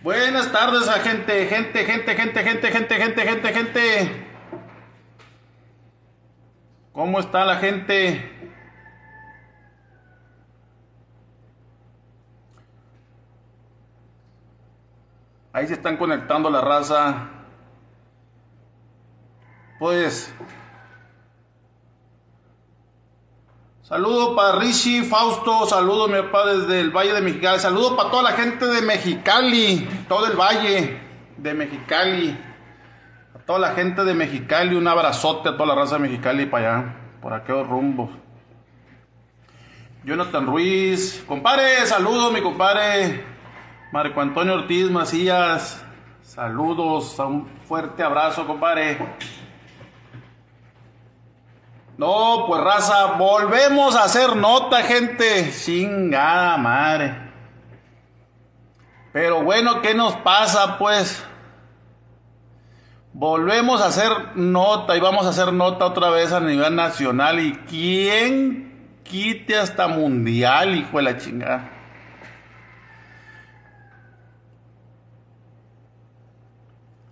Buenas tardes a gente, gente, gente, gente, gente, gente, gente, gente, gente. ¿Cómo está la gente? Ahí se están conectando la raza. Pues Saludo para Rishi, Fausto, saludo mi papá desde el Valle de Mexicali, saludo para toda la gente de Mexicali, todo el Valle de Mexicali, a toda la gente de Mexicali, un abrazote a toda la raza de Mexicali para allá, por aquellos rumbos. Jonathan Ruiz, compadre, saludo mi compadre Marco Antonio Ortiz Macías, saludos, un fuerte abrazo compadre. No, pues raza, volvemos a hacer nota, gente. Chingada madre. Pero bueno, ¿qué nos pasa, pues? Volvemos a hacer nota y vamos a hacer nota otra vez a nivel nacional. ¿Y quién quite hasta mundial, hijo de la chingada?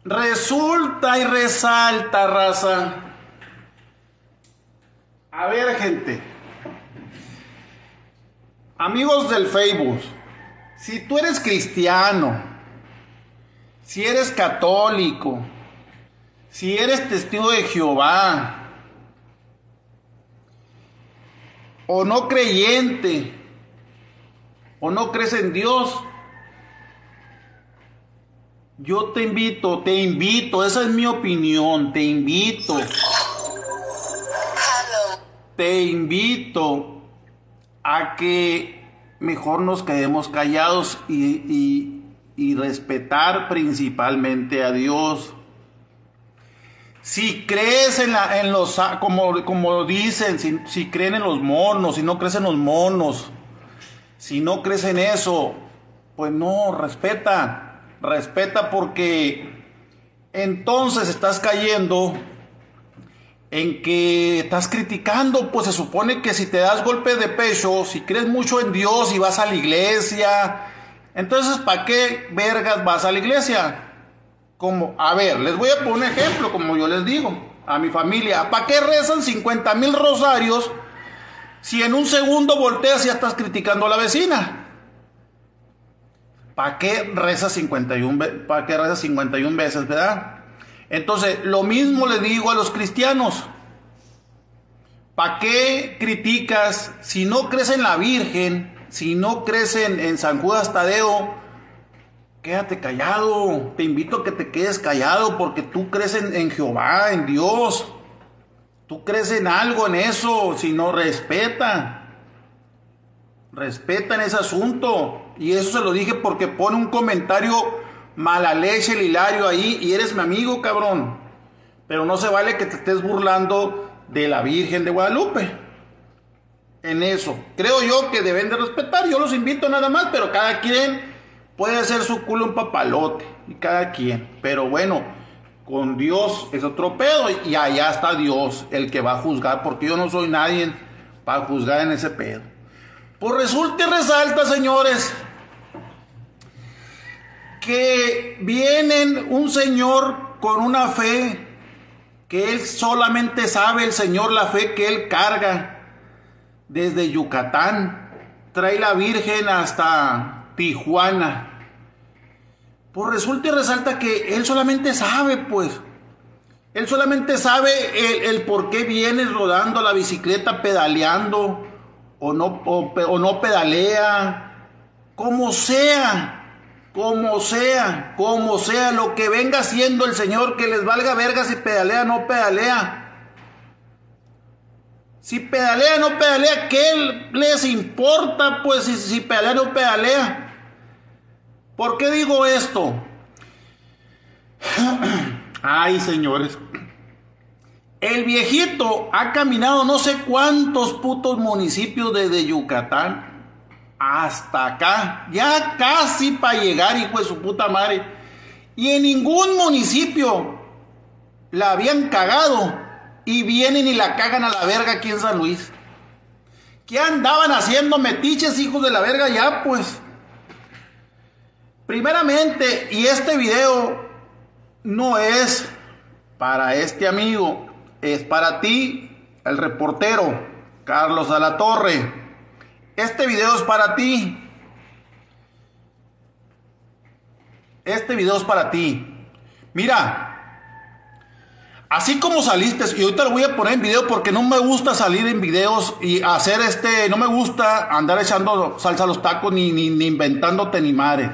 Resulta y resalta, raza a ver, gente. Amigos del Facebook, si tú eres cristiano, si eres católico, si eres testigo de Jehová, o no creyente, o no crees en Dios, yo te invito, te invito, esa es mi opinión, te invito te invito a que mejor nos quedemos callados y, respetar principalmente a Dios. Si crees en, la, en los, como, como dicen, si, si, creen en los monos, si no crees en los monos, si no crees en eso, pues no, respeta, respeta porque entonces estás cayendo en que estás criticando, pues se supone que si te das golpe de pecho, si crees mucho en Dios y vas a la iglesia, entonces ¿para qué vergas vas a la iglesia? Como, a ver, les voy a poner un ejemplo, como yo les digo a mi familia, ¿para qué rezan 50 mil rosarios si en un segundo volteas y ya estás criticando a la vecina? ¿Para qué rezas 51, ¿para qué rezas 51 veces, verdad? Entonces, lo mismo le digo a los cristianos. ¿Para qué criticas si no crees en la Virgen, si no crees en, San Judas Tadeo? Quédate callado. Te invito a que te quedes callado porque tú crees en, en Jehová, en Dios. Tú crees en algo, en eso. Si no, respeta. Respeta en ese asunto. Y eso se lo dije porque pone un comentario mala leche el hilario ahí y eres mi amigo, cabrón. Pero no se vale que te estés burlando de la Virgen de Guadalupe. En eso. Creo yo que deben de respetar. Yo los invito nada más, pero cada quien puede hacer su culo un papalote. Y cada quien. Pero bueno, con Dios es otro pedo. Y allá está Dios, el que va a juzgar. Porque yo no soy nadie para juzgar en ese pedo. Pues resulta y resalta, señores, que vienen un señor con una fe que él solamente sabe el Señor la fe que él carga desde Yucatán. Trae la Virgen hasta Tijuana. Pues resulta y resalta que él solamente sabe, pues. Él solamente sabe el, por qué viene rodando la bicicleta, pedaleando o no, o no pedalea, como sea como sea, como sea, lo que venga haciendo el Señor, que les valga verga si pedalea no pedalea. Si pedalea no pedalea, ¿qué les importa? Pues si, si pedalea no pedalea. ¿Por qué digo esto? Ay, señores. El viejito ha caminado no sé cuántos putos municipios desde Yucatán hasta acá, ya casi para llegar, hijo de su puta madre. Y en ningún municipio la habían cagado y vienen y la cagan a la verga aquí en San Luis. ¿Qué andaban haciendo metiches, hijos de la verga, ya pues? Primeramente, y este video no es para este amigo, es para ti, el reportero Carlos Torre. Este video es para ti. Este video es para ti. Mira, Así como saliste, y ahorita lo voy a poner en video porque no me gusta salir en videos y hacer este, no me gusta andar echando salsa a los tacos ni, ni, ni inventándote ni madre.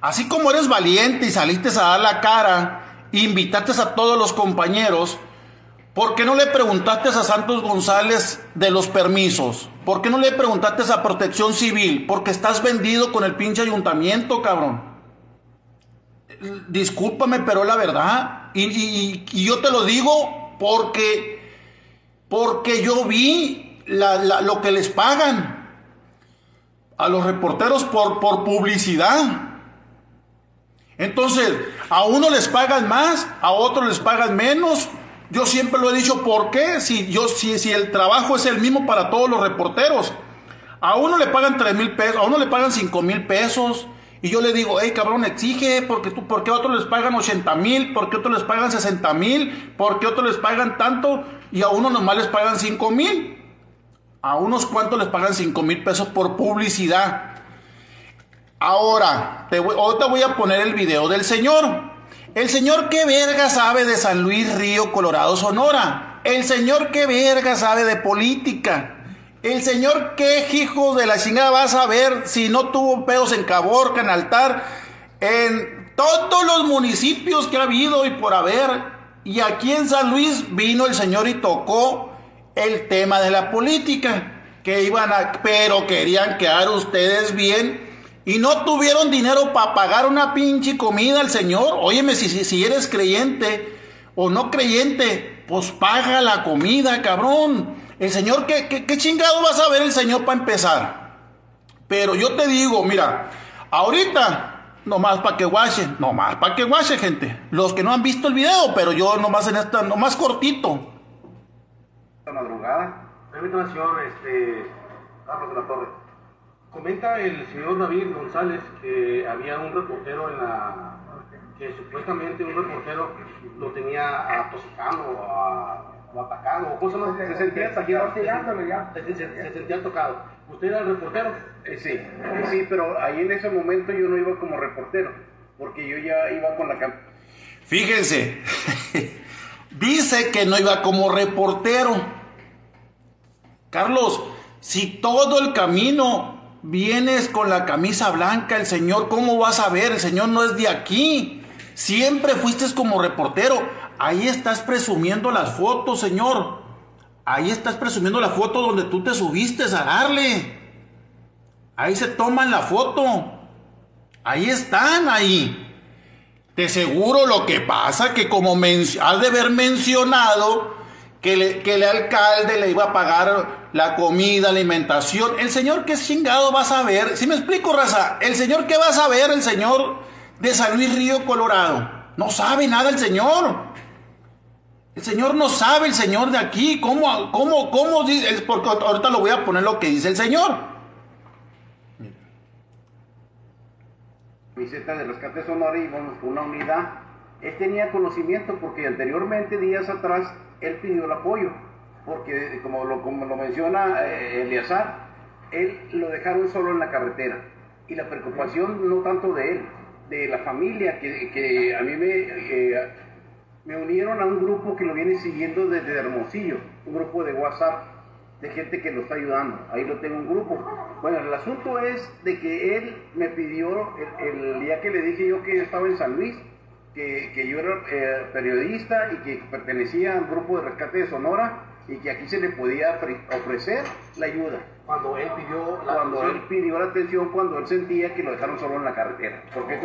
Así como eres valiente y saliste a dar la cara, invitaste a todos los compañeros, ¿por qué no le preguntaste a Santos González de los permisos? ¿Por qué no le preguntaste a Protección Civil? Porque estás vendido con el pinche ayuntamiento, cabrón discúlpame, pero la verdad. Y, yo te lo digo porque, porque yo vi lo que les pagan a los reporteros por, por publicidad. Entonces, a uno les pagan más, a otro les pagan menos. Yo siempre lo he dicho, ¿por qué? Si, yo, si, si el trabajo es el mismo para todos los reporteros. A uno le pagan 3 mil pesos, a uno le pagan 5 mil pesos, y yo le digo, hey cabrón, exige, porque tú, ¿por qué otros les pagan 80 mil? ¿Por qué otros les pagan 60 mil? ¿Por qué otros les pagan tanto? Y a unos nomás les pagan 5 mil. A unos cuantos les pagan 5 mil pesos por publicidad. Ahora, te voy, ahorita voy a poner el video del señor. El señor qué verga sabe de San Luis Río, Colorado, Sonora. El señor qué verga sabe de política. El señor, qué hijo de la chingada vas a ver si no tuvo pedos en Caborca, en Altar, en todos los municipios que ha habido y por haber. Y aquí en San Luis vino el señor y tocó el tema de la política, que iban a, pero querían quedar ustedes bien y no tuvieron dinero para pagar una pinche comida al señor. Óyeme, si, si, si eres creyente o no creyente, pues paga la comida, cabrón. El Señor, ¿qué, qué, chingado vas a ver el Señor para empezar? Pero yo te digo, mira, ahorita, nomás para que guache, nomás para que guache, gente. Los que no han visto el video, pero yo nomás en esta, nomás cortito. La madrugada. Permítame, señor, este, Carlos la Torre. Comenta el señor David González que había un reportero en la. que supuestamente un reportero lo tenía atosigando a atacado, o cosas más, se sentía atacado. Se, se, sentía tocado. ¿Usted era el reportero? Eh, sí, sí, pero ahí en ese momento yo no iba como reportero, porque yo ya iba con la cámara. Fíjense, dice que no iba como reportero. Carlos, si todo el camino vienes con la camisa blanca, el Señor, ¿cómo vas a ver? El Señor no es de aquí. Siempre fuiste como reportero. Ahí estás presumiendo las fotos, Señor. Ahí estás presumiendo la foto donde tú te subiste a darle. Ahí se toman la foto. Ahí están, ahí. De seguro lo que pasa que como has de haber mencionado que, que el alcalde le iba a pagar la comida, alimentación. El señor qué chingado va a saber. Si me explico, raza, el señor qué va a saber, el señor de San Luis Río, Colorado. No sabe nada el señor. El Señor no sabe, el Señor de aquí, cómo, cómo, cómo dice, porque ahorita lo voy a poner lo que dice el Señor. Visita de Rescate Sonora y bueno, una unidad. Él tenía conocimiento porque anteriormente, días atrás, él pidió el apoyo, porque como lo, como lo menciona eh, Eliazar, él lo dejaron solo en la carretera. Y la preocupación no tanto de él, de la familia, que, que a mí me... Me unieron a un grupo que lo viene siguiendo desde Hermosillo, un grupo de WhatsApp de gente que lo está ayudando. Ahí lo tengo un grupo. Bueno, el asunto es de que él me pidió, el, día que le dije yo que estaba en San Luis, que, que yo era eh, periodista y que pertenecía al grupo de rescate de Sonora y que aquí se le podía ofrecer la ayuda. Cuando él pidió la cuando atención. él pidió la atención, cuando él sentía que lo dejaron solo en la carretera. Porque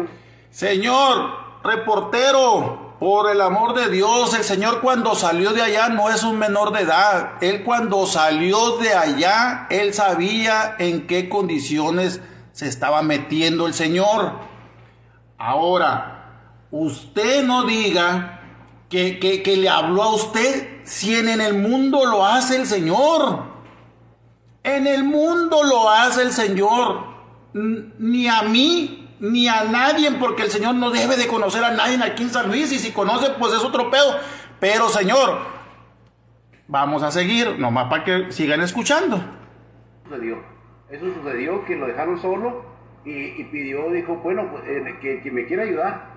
Señor reportero, por el amor de Dios, el Señor cuando salió de allá no es un menor de edad. Él cuando salió de allá, él sabía en qué condiciones se estaba metiendo el Señor. Ahora, usted no diga que, que, le habló a usted si en, el mundo lo hace el Señor. En el mundo lo hace el Señor. Ni a mí ni a nadie, porque el Señor no debe de conocer a nadie aquí en San Luis, y si conoce, pues es otro pedo. Pero Señor, vamos a seguir, nomás para que sigan escuchando. Sucedió. Eso sucedió, que lo dejaron solo y, pidió, dijo, bueno, pues, eh, que, me quiera ayudar.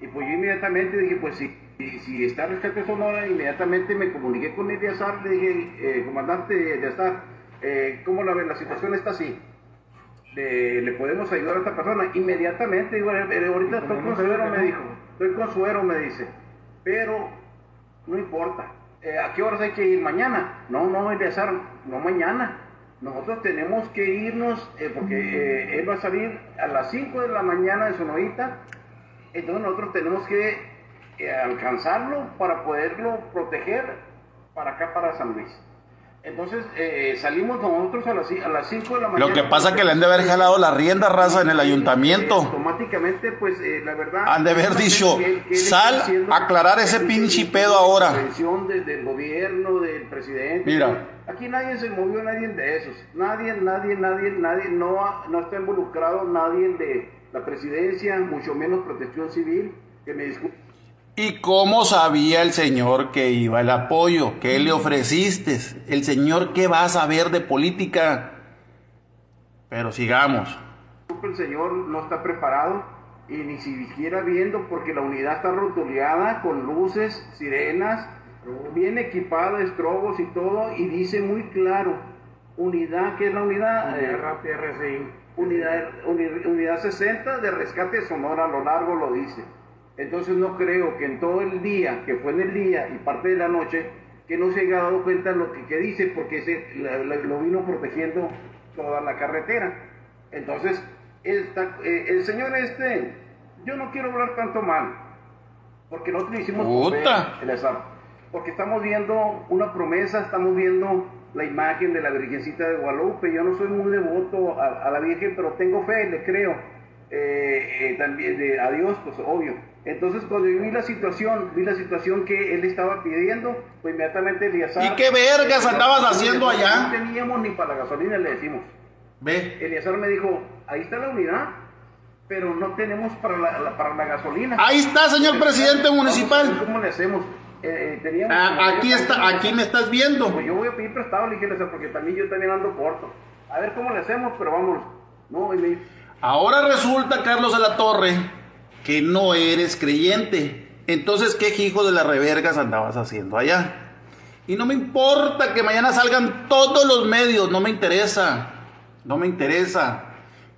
Y pues yo inmediatamente dije, pues si, si, está Rescate Sonora, inmediatamente me comuniqué con el Azar, le dije, eh, comandante de Azar, eh, ¿cómo la ve? La situación está así. Le, podemos ayudar a esta persona. Inmediatamente, digo, ahorita estoy con suero, me dijo. Estoy con suero, me dice. Pero no importa. ¿A qué horas hay que ir? ¿Mañana? No, no, Eleazar, no mañana nosotros tenemos que irnos, eh, porque eh, él va a salir a las 5 de la mañana de Sonorita, entonces nosotros tenemos que eh, alcanzarlo para poderlo proteger para acá, para San Luis. Entonces eh, salimos nosotros a las, a las 5 de la mañana. Lo que pasa es que le han de haber jalado la rienda raza en el ayuntamiento. automáticamente, pues eh, la verdad. Han de haber dicho, sal a aclarar ese pinche pedo ahora. De, del gobierno, del presidente. Mira. Aquí nadie se movió, nadie de esos. Nadie, nadie, nadie, nadie, no, no está involucrado nadie de la presidencia, mucho menos protección civil. Que me disculpe ¿Y cómo sabía el Señor que iba el apoyo? ¿Qué le ofreciste? El Señor, ¿qué va a saber de política? Pero sigamos. El Señor no está preparado y ni siquiera viendo porque la unidad está rotuleada con luces, sirenas, bien equipada, estrobos y todo, y dice muy claro, unidad, ¿qué es la unidad? RCI. Unidad, unidad 60 de rescate sonora, a lo largo lo dice. Entonces no creo que en todo el día, que fue en el día y parte de la noche, que no se haya dado cuenta lo que, dice, porque se, lo vino protegiendo toda la carretera. Entonces, esta, eh, el señor este, yo no quiero hablar tanto mal, porque nosotros hicimos porque estamos viendo una promesa, estamos viendo la imagen de la Virgencita de Guadalupe. Yo no soy muy devoto a, la Virgen, pero tengo fe, le creo. Eh, eh, también de, a Dios, pues obvio entonces cuando vi la situación, vi la situación que él estaba pidiendo, pues inmediatamente Eliazar... ¿Y qué vergas andabas haciendo allá? No teníamos ni para la gasolina, le decimos. Ve. Eliazar me dijo, ahí está la unidad, pero no tenemos para la, para la gasolina. Ahí está, señor presidente municipal. ¿Cómo le hacemos? Eh, eh, ah, aquí está, aquí me estás viendo. Pues yo voy a pedir prestado, le dije, porque también yo también ando corto. A ver cómo le hacemos, pero vamos. No, Ahora resulta, Carlos de la Torre, que no eres creyente. Entonces, ¿qué hijo de las revergas andabas haciendo allá? Y no me importa que mañana salgan todos los medios, no me interesa, no me interesa.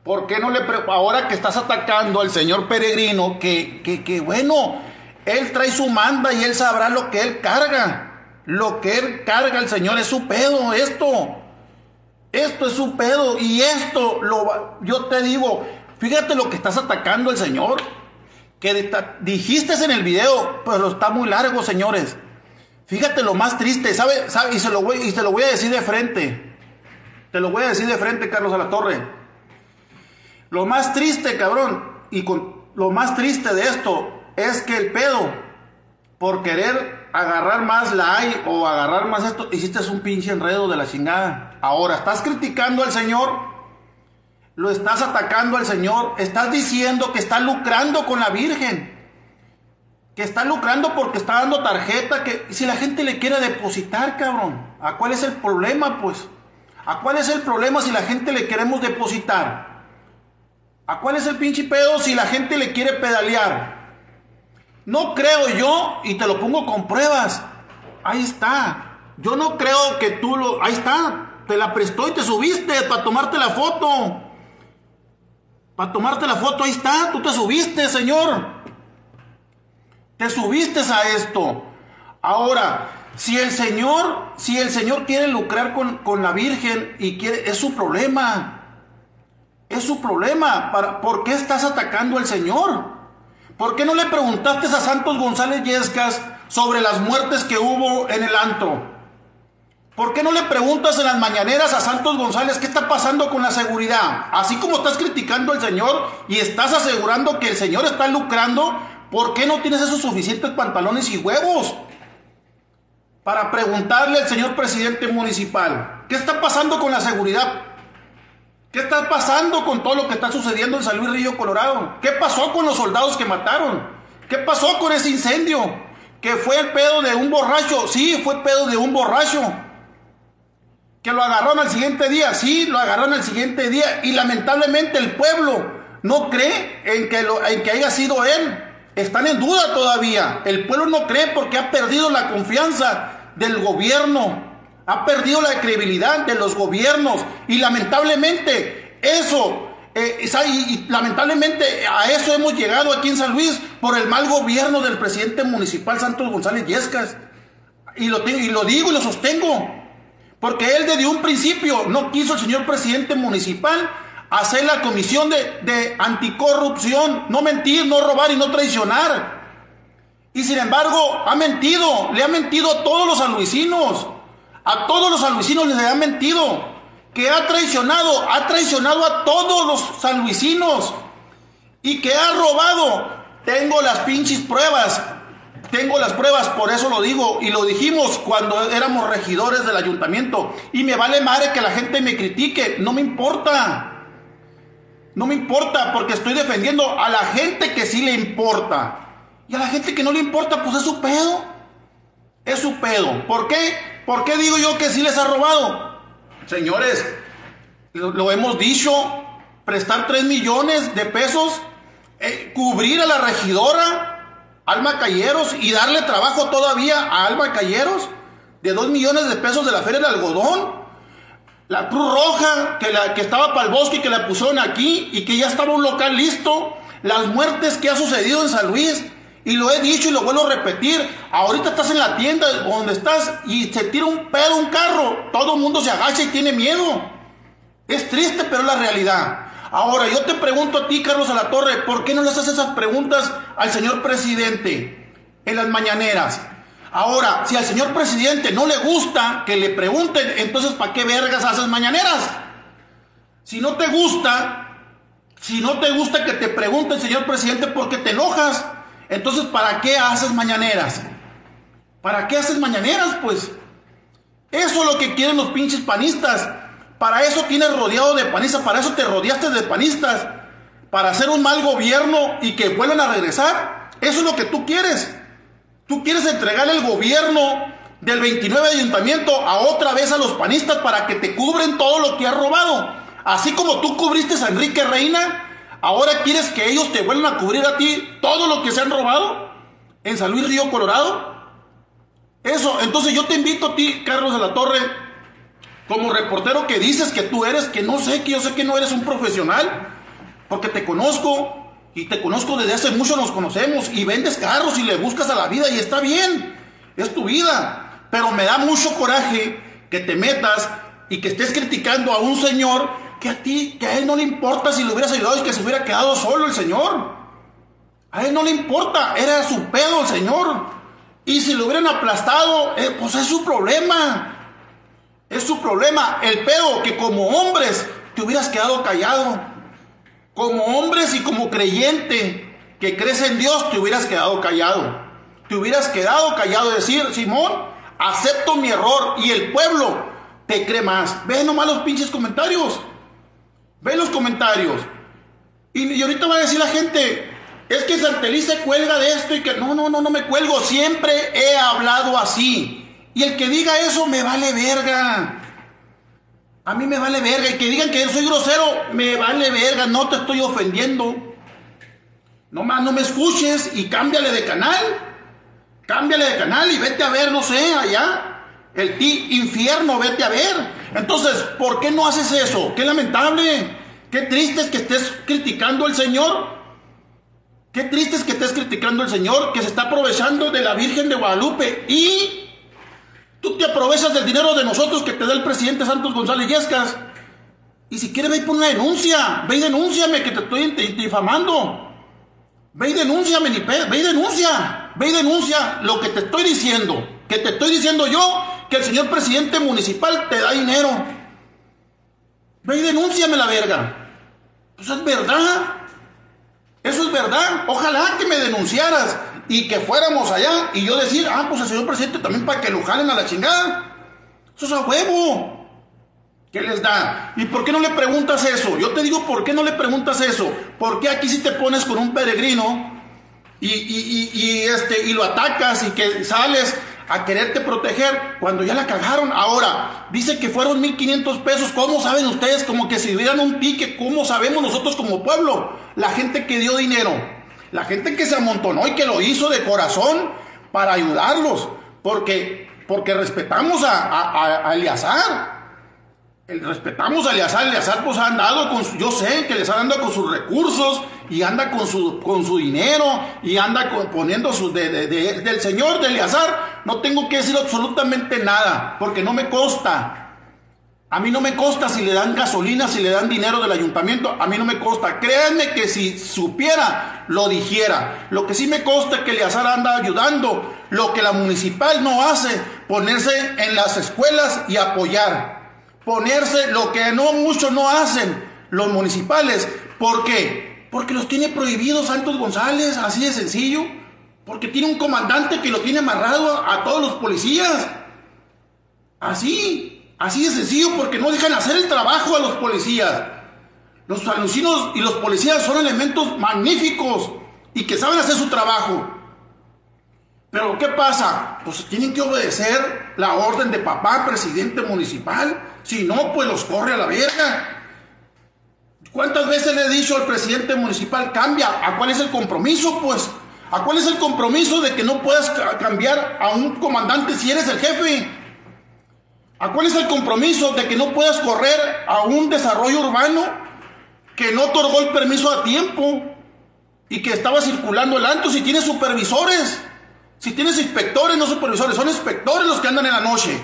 ¿Por qué no le ahora que estás atacando al señor peregrino, que, que, que bueno, él trae su manda y él sabrá lo que él carga. Lo que él carga el Señor es su pedo, esto. Esto es su pedo y esto lo yo te digo, fíjate lo que estás atacando al Señor que dijiste en el video, pero está muy largo, señores. Fíjate lo más triste, ¿sabe? ¿sabe? Y, se lo voy, y te lo voy a decir de frente. Te lo voy a decir de frente, Carlos a la Torre. Lo más triste, cabrón, y con lo más triste de esto es que el pedo, por querer agarrar más la hay o agarrar más esto, hiciste un pinche enredo de la chingada. Ahora, estás criticando al Señor lo estás atacando al Señor, estás diciendo que está lucrando con la Virgen, que está lucrando porque está dando tarjeta, que si la gente le quiere depositar, cabrón, ¿a cuál es el problema, pues? ¿A cuál es el problema si la gente le queremos depositar? ¿A cuál es el pinche pedo si la gente le quiere pedalear? No creo yo, y te lo pongo con pruebas. Ahí está. Yo no creo que tú lo... Ahí está. Te la prestó y te subiste para tomarte la foto. Para tomarte la foto, ahí está, tú te subiste, Señor. Te subiste a esto. Ahora, si el Señor, si el Señor quiere lucrar con, la Virgen y quiere, es su problema. Es su problema. Para, ¿Por qué estás atacando al Señor? ¿Por qué no le preguntaste a Santos González Yescas sobre las muertes que hubo en el antro? ¿Por qué no le preguntas en las mañaneras a Santos González qué está pasando con la seguridad? Así como estás criticando al Señor y estás asegurando que el Señor está lucrando, ¿por qué no tienes esos suficientes pantalones y huevos? Para preguntarle al señor presidente municipal, ¿qué está pasando con la seguridad? ¿Qué está pasando con todo lo que está sucediendo en San Luis Río Colorado? ¿Qué pasó con los soldados que mataron? ¿Qué pasó con ese incendio? ¿Que fue el pedo de un borracho? Sí, fue pedo de un borracho. ¿Que lo agarraron al siguiente día? Sí, lo agarraron al siguiente día. Y lamentablemente el pueblo no cree en que haya sido él. Están en duda todavía. El pueblo no cree porque ha perdido la confianza del gobierno. Ha perdido la credibilidad de los gobiernos. Y lamentablemente eso, eh, y lamentablemente a eso hemos llegado aquí en San Luis por el mal gobierno del presidente municipal Santos González Yescas. Y lo, y lo digo y lo sostengo. Porque él desde un principio no quiso el señor presidente municipal hacer la comisión de, de, anticorrupción, no mentir, no robar y no traicionar. Y sin embargo, ha mentido, le ha mentido a todos los sanluisinos, a todos los sanluisinos les ha mentido, que ha traicionado, ha traicionado a todos los sanluisinos y que ha robado. Tengo las pinches pruebas, tengo las pruebas, por eso lo digo, y lo dijimos cuando éramos regidores del ayuntamiento. Y me vale madre que la gente me critique, no me importa. No me importa porque estoy defendiendo a la gente que sí le importa. Y a la gente que no le importa, pues es su pedo. Es su pedo. ¿Por qué? ¿Por qué digo yo que sí les ha robado? Señores, lo, lo hemos dicho, prestar 3 millones de pesos, eh, cubrir a la regidora Alma Calleros y darle trabajo todavía a Alma Calleros de 2 millones de pesos de la feria del algodón. La Cruz Roja que, la, que estaba para el bosque que la pusieron aquí y que ya estaba un local listo. Las muertes que ha sucedido en San Luis. Y lo he dicho y lo vuelvo a repetir. Ahorita estás en la tienda donde estás y se tira un pedo, un carro. Todo el mundo se agacha y tiene miedo. Es triste, pero es la realidad. Ahora, yo te pregunto a ti, Carlos Alatorre, ¿por qué no le haces esas preguntas al señor presidente en las mañaneras? Ahora, si al señor presidente no le gusta que le pregunten, entonces ¿para qué vergas haces mañaneras? Si no te gusta, si no te gusta que te pregunten, señor presidente, ¿por qué te enojas? Entonces, ¿para qué haces mañaneras? ¿Para qué haces mañaneras? Pues eso es lo que quieren los pinches panistas. Para eso tienes rodeado de panistas, para eso te rodeaste de panistas, para hacer un mal gobierno y que vuelvan a regresar. Eso es lo que tú quieres. Tú quieres entregar el gobierno del 29 de ayuntamiento a otra vez a los panistas para que te cubren todo lo que has robado. Así como tú cubriste a Enrique Reina, ahora quieres que ellos te vuelvan a cubrir a ti todo lo que se han robado en San Luis Río Colorado. Eso, entonces yo te invito a ti, Carlos de la Torre, como reportero que dices que tú eres, que no sé, que yo sé que no eres un profesional, porque te conozco y te conozco desde hace mucho, nos conocemos y vendes carros y le buscas a la vida y está bien, es tu vida, pero me da mucho coraje que te metas y que estés criticando a un señor que a ti, que a él no le importa si le hubieras ayudado y que se hubiera quedado solo el señor. A él no le importa, era su pedo el señor. Y si lo hubieran aplastado, eh, pues es su problema. Es su problema, el pedo, que como hombres te hubieras quedado callado. Como hombres y como creyente que crees en Dios, te hubieras quedado callado. Te hubieras quedado callado decir, Simón, acepto mi error y el pueblo te cree más. Ve nomás los pinches comentarios. Ve los comentarios. Y, y ahorita va a decir la gente, es que Santeliz se cuelga de esto y que no, no, no, no me cuelgo. Siempre he hablado así. Y el que diga eso me vale verga. A mí me vale verga. Y que digan que soy grosero, me vale verga. No te estoy ofendiendo. No más, no me escuches y cámbiale de canal. Cámbiale de canal y vete a ver, no sé, allá. El ti infierno, vete a ver. Entonces, ¿por qué no haces eso? Qué lamentable. Qué triste es que estés criticando al Señor. Qué triste es que estés criticando al Señor que se está aprovechando de la Virgen de Guadalupe y Tú te aprovechas del dinero de nosotros que te da el presidente Santos González Yescas. Y si quieres, ve y pon una denuncia. Ve y denúnciame que te estoy difamando. Ve y denúnciame, ni ve y denuncia. Ve y denuncia lo que te estoy diciendo. Que te estoy diciendo yo que el señor presidente municipal te da dinero. Ve y denúnciame la verga. Pues es verdad. Eso es verdad. Ojalá que me denunciaras y que fuéramos allá y yo decir, ah, pues el señor presidente también para que lo jalen a la chingada. Eso es a huevo. ¿Qué les da? ¿Y por qué no le preguntas eso? Yo te digo, ¿por qué no le preguntas eso? ¿Por qué aquí si te pones con un peregrino y, este, y lo atacas y que sales a quererte proteger cuando ya la cagaron? Ahora, dice que fueron 1.500 pesos. ¿Cómo saben ustedes? Como que si dieran un pique, ¿cómo sabemos nosotros como pueblo? La gente que dio dinero, la gente que se amontonó y que lo hizo de corazón para ayudarlos, porque, porque respetamos a, a, a respetamos a Eleazar, Eleazar pues ha andado con, yo sé que les anda con sus recursos y anda con su, con su dinero y anda poniendo sus del Señor de Eleazar, no tengo que decir absolutamente nada, porque no me consta. A mí no me consta si le dan gasolina, si le dan dinero del ayuntamiento, a mí no me consta. Créanme que si supiera, lo dijera. Lo que sí me consta es que Eleazar anda ayudando, lo que la municipal no hace, ponerse en las escuelas y apoyar ponerse lo que no muchos no hacen los municipales. ¿Por qué? Porque los tiene prohibidos Santos González, así de sencillo. Porque tiene un comandante que lo tiene amarrado a, todos los policías. Así, así de sencillo, porque no dejan hacer el trabajo a los policías. Los alucinos y los policías son elementos magníficos y que saben hacer su trabajo. Pero ¿qué pasa? Pues tienen que obedecer la orden de papá, presidente municipal. Si no, pues los corre a la verga. ¿Cuántas veces le he dicho al presidente municipal, cambia? ¿A cuál es el compromiso? Pues, ¿a cuál es el compromiso de que no puedas cambiar a un comandante si eres el jefe? ¿A cuál es el compromiso de que no puedas correr a un desarrollo urbano que no otorgó el permiso a tiempo y que estaba circulando el anto si tiene supervisores? Si tienes inspectores, no supervisores, son inspectores los que andan en la noche.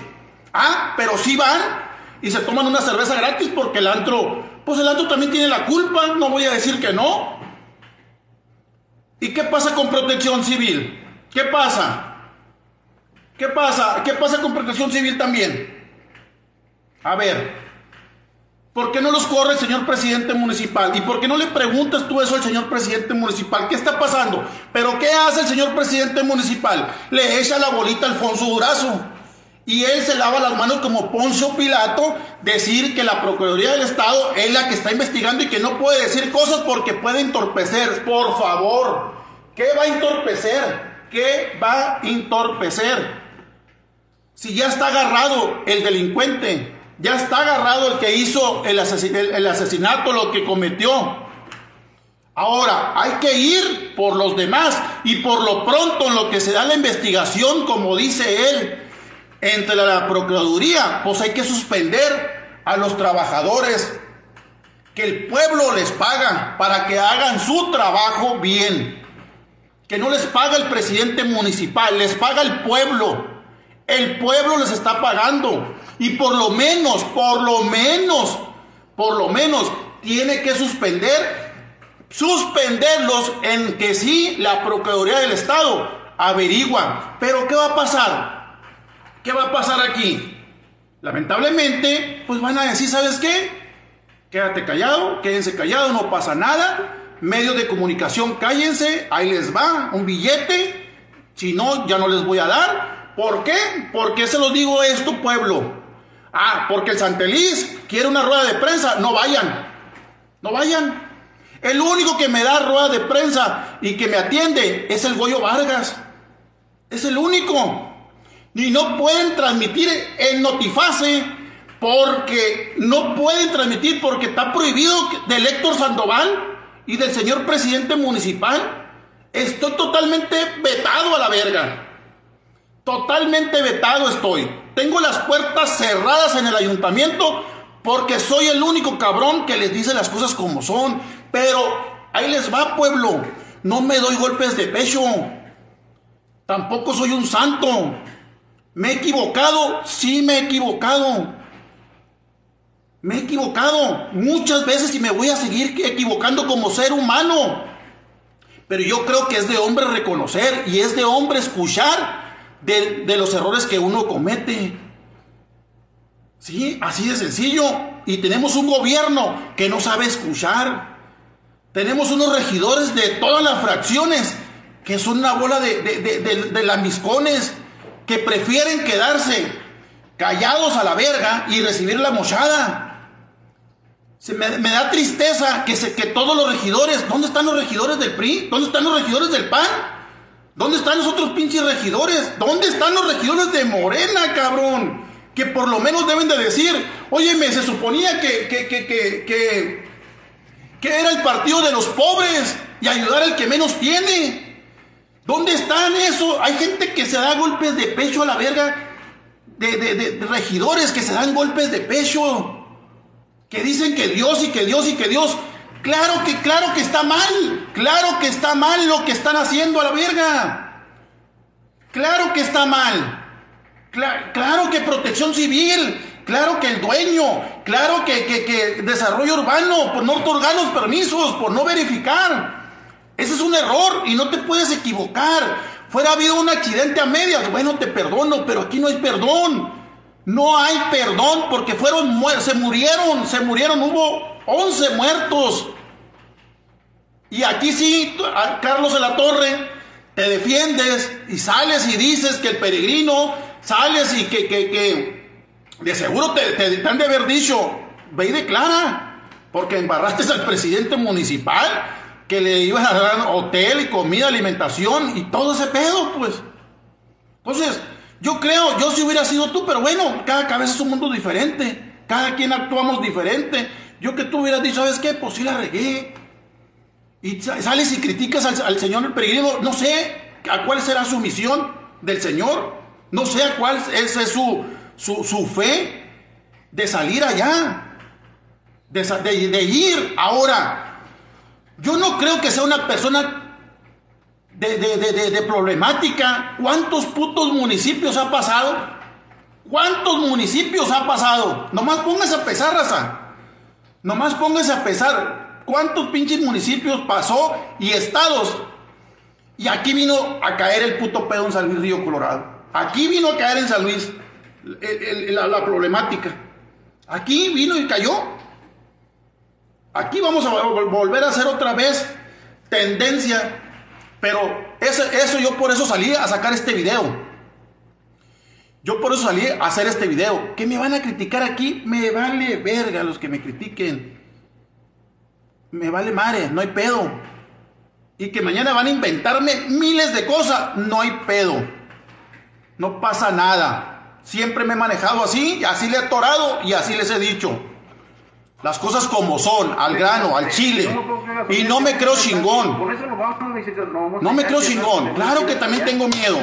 Ah, pero sí van y se toman una cerveza gratis porque el antro, pues el antro también tiene la culpa, no voy a decir que no. ¿Y qué pasa con protección civil? ¿Qué pasa? ¿Qué pasa? ¿Qué pasa con protección civil también? A ver, ¿Por qué no los corre el señor presidente municipal? ¿Y por qué no le preguntas tú eso al señor presidente municipal? ¿Qué está pasando? ¿Pero qué hace el señor presidente municipal? Le echa la bolita a Alfonso Durazo. Y él se lava las manos como Poncio Pilato, decir que la Procuraduría del Estado es la que está investigando y que no puede decir cosas porque puede entorpecer. Por favor, ¿qué va a entorpecer? ¿Qué va a entorpecer? Si ya está agarrado el delincuente, ya está agarrado el que hizo el, asesinato, lo que cometió. Ahora, hay que ir por los demás y por lo pronto en lo que se da la investigación, como dice él, entre la Procuraduría, pues hay que suspender a los trabajadores que el pueblo les paga para que hagan su trabajo bien. Que no les paga el presidente municipal, les paga el pueblo. El pueblo les está pagando. Y por lo menos, por lo menos, por lo menos, tiene que suspender, suspenderlos en que sí la Procuraduría del Estado averigua. Pero ¿qué va a pasar? ¿Qué va a pasar aquí? Lamentablemente, pues van a decir, ¿sabes qué? Quédate callado, quédense callados, no pasa nada. Medios de comunicación, cállense, ahí les va un billete. Si no, ya no les voy a dar. ¿Por qué? Porque se lo digo esto, pueblo. Ah, porque el Santeliz quiere una rueda de prensa. No vayan. No vayan. El único que me da rueda de prensa y que me atiende es el Goyo Vargas. Es el único. Y no pueden transmitir en Notifase porque no pueden transmitir porque está prohibido del Héctor Sandoval y del señor presidente municipal. Estoy totalmente vetado a la verga. Totalmente vetado estoy. Tengo las puertas cerradas en el ayuntamiento porque soy el único cabrón que les dice las cosas como son. Pero ahí les va, pueblo. No me doy golpes de pecho. Tampoco soy un santo. ¿Me he equivocado? Sí, me he equivocado. Me he equivocado muchas veces y me voy a seguir equivocando como ser humano. Pero yo creo que es de hombre reconocer y es de hombre escuchar de, los errores que uno comete. Sí, así de sencillo. Y tenemos un gobierno que no sabe escuchar. Tenemos unos regidores de todas las fracciones que son una bola de, de, de, lambiscones que prefieren quedarse callados a la verga y recibir la mochada. Se me, da tristeza que, se, que todos los regidores, ¿dónde están los regidores del PRI? ¿Dónde están los regidores del PAN? ¿Dónde están los otros pinches regidores? ¿Dónde están los regidores de Morena, cabrón? Que por lo menos deben de decir, óyeme, se suponía que, que, que, que, que era el partido de los pobres y ayudar al que menos tiene. ¿Dónde están eso? Hay gente que se da golpes de pecho a la verga, de, de, de- regidores que se dan golpes de pecho, que dicen que Dios y que Dios y que Dios. Claro que, claro que está mal, claro que está mal lo que están haciendo a la verga. Claro que está mal. Cla- claro que protección civil, claro que el dueño, claro que, que- que desarrollo urbano, por no otorgar los permisos, por no verificar. Ese es un error y no te puedes equivocar. Fuera habido un accidente a medias, bueno, te perdono, pero aquí no hay perdón. No hay perdón porque fueron se murieron, se murieron, hubo 11 muertos. Y aquí sí, Carlos de la Torre, te defiendes y sales y dices que el peregrino, sales y que, que, que de seguro te, te- te han de haber dicho, ve y declara, porque embarraste al presidente municipal, que le iban a dar hotel y comida, alimentación y todo ese pedo, pues. Entonces, yo creo, yo si hubiera sido tú, pero bueno, cada cabeza es un mundo diferente, cada quien actuamos diferente. Yo que tú hubieras dicho, ¿sabes qué? Pues sí la regué. Y sa- sales y criticas al, Señor el peregrino, no sé a cuál será su misión del Señor, no sé a cuál es, su, su, su fe de salir allá, de- de ir ahora. Yo no creo que sea una persona de, de- de- de- problemática. ¿Cuántos putos municipios ha pasado? ¿Cuántos municipios ha pasado? Nomás póngase a pesar, raza. Nomás póngase a pesar cuántos pinches municipios pasó y estados. Y aquí vino a caer el puto pedo en San Luis Río Colorado. Aquí vino a caer en San Luis la problemática. Aquí vino y cayó. Aquí vamos a vol- volver a hacer otra vez tendencia. Pero eso, eso yo por eso salí a sacar este video. Yo por eso salí a hacer este video. ¿Qué me van a criticar aquí? Me vale verga los que me critiquen. Me vale madre, no hay pedo. Y que mañana van a inventarme miles de cosas, no hay pedo. No pasa nada. Siempre me he manejado así, así le he atorado y así les he dicho. Las cosas como son, al grano, al chile. Y no me creo chingón. Por eso nos vamos a decir que no me creo chingón. Claro que también tengo miedo.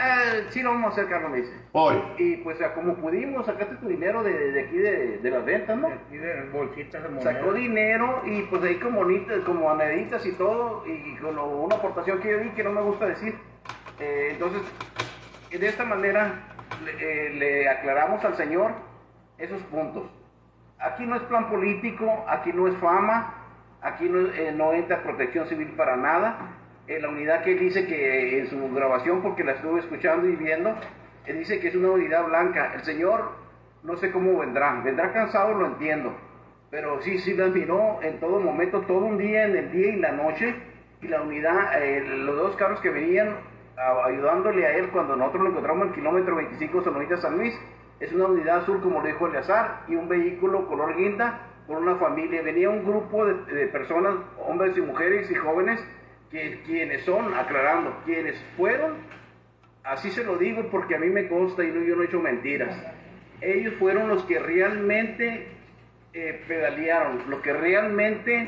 Eh, sí lo vamos a hacer, Carlos, me dice. Hoy. Y pues como pudimos, sacaste tu dinero de, de aquí de, de las ventas, ¿no? Y de bolsitas de moneda. Sacó dinero y pues ahí como moneditas y todo, y con lo- una aportación que yo di que no me gusta decir. Eh, entonces, de esta manera le, eh, le aclaramos al Señor esos puntos. Aquí no es plan político, aquí no es fama, aquí no, eh, entra protección civil para nada. La unidad que él dice que en su grabación, porque la estuve escuchando y viendo, él dice que es una unidad blanca. El Señor no sé cómo vendrá, vendrá cansado, lo entiendo, pero sí, sí lo admiró en todo momento, todo un día, en el día y la noche, y la unidad, eh, los dos carros que venían ayudándole a él cuando nosotros lo encontramos en el kilómetro 25 Sonorita San Luis, es una unidad azul como lo dijo Eleazar, y un vehículo color guinda con una familia, venía un grupo de, de personas, hombres y mujeres y jóvenes, que, quienes son, aclarando, quienes fueron Así se lo digo porque a mí me consta y no, yo no he hecho mentiras. Ellos fueron los que realmente eh, pedalearon, los que realmente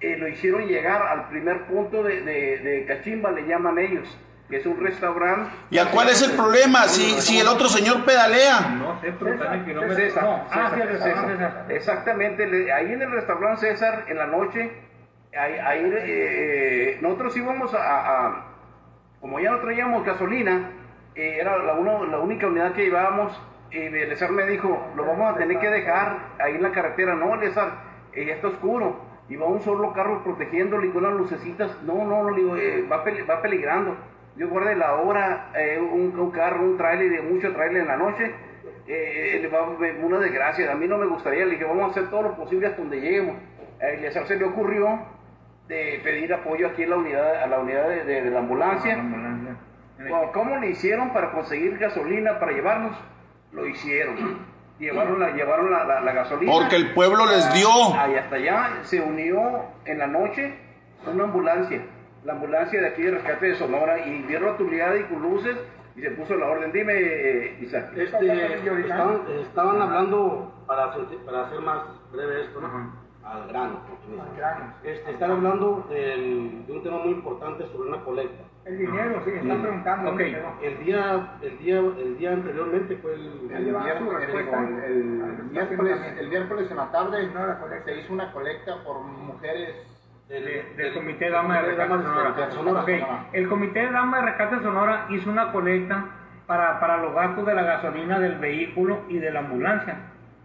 eh, lo hicieron llegar al primer punto de, de- de Cachimba, le llaman ellos, que es un restaurante. ¿Y a cuál es el problema? Si, si el otro señor pedalea. No sé, pero. César, No, ah, César, César. César. Exactamente, ahí en el restaurante César, en la noche, ahí, ahí, eh, nosotros íbamos a, a- como ya no traíamos gasolina, eh, era la, uno- la única unidad que llevábamos, y me dijo, lo vamos a tener que dejar ahí en la carretera, no, Elezar, eh, ya está oscuro, y va un solo carro protegiéndolo y con las lucecitas, no, no, no, le digo, eh, va, va peligrando, yo guardé la hora, eh, un, un carro, un tráiler, de mucho tráiler en la noche, eh, le va a haber una desgracia, a mí no me gustaría, le dije, vamos a hacer todo lo posible hasta donde lleguemos, a Elezar se le ocurrió de pedir apoyo aquí en la unidad, a la unidad de, de- de la ambulancia, Ambulancia. Bueno, ¿Cómo le hicieron para conseguir gasolina para llevarnos? lo hicieron. Llevaron la, llevaron la, la- la gasolina. Porque el pueblo les dio. Ahí hasta allá se unió en la noche una ambulancia, la ambulancia de aquí de rescate de Sonora, y vieron la tubilidad y con luces y se puso la orden. Dime, eh, Isaac. Este, estaban, estaban hablando, para hacer, para hacer más breve esto, ¿no? Al grano. Este, están hablando del- de un tema muy importante sobre una colecta. El dinero, sí, están preguntando. ¿dónde quedó? el día, el día, el día anteriormente fue el, su miércoles, el, el Al el miércoles en la tarde No, la se hizo una colecta por mujeres del, De- del- del Comité de Dama de Rescate Sonora. de Sonora. Ok, El Comité de Dama de Rescate Sonora hizo una colecta para, para los gastos de la gasolina del vehículo y de la ambulancia,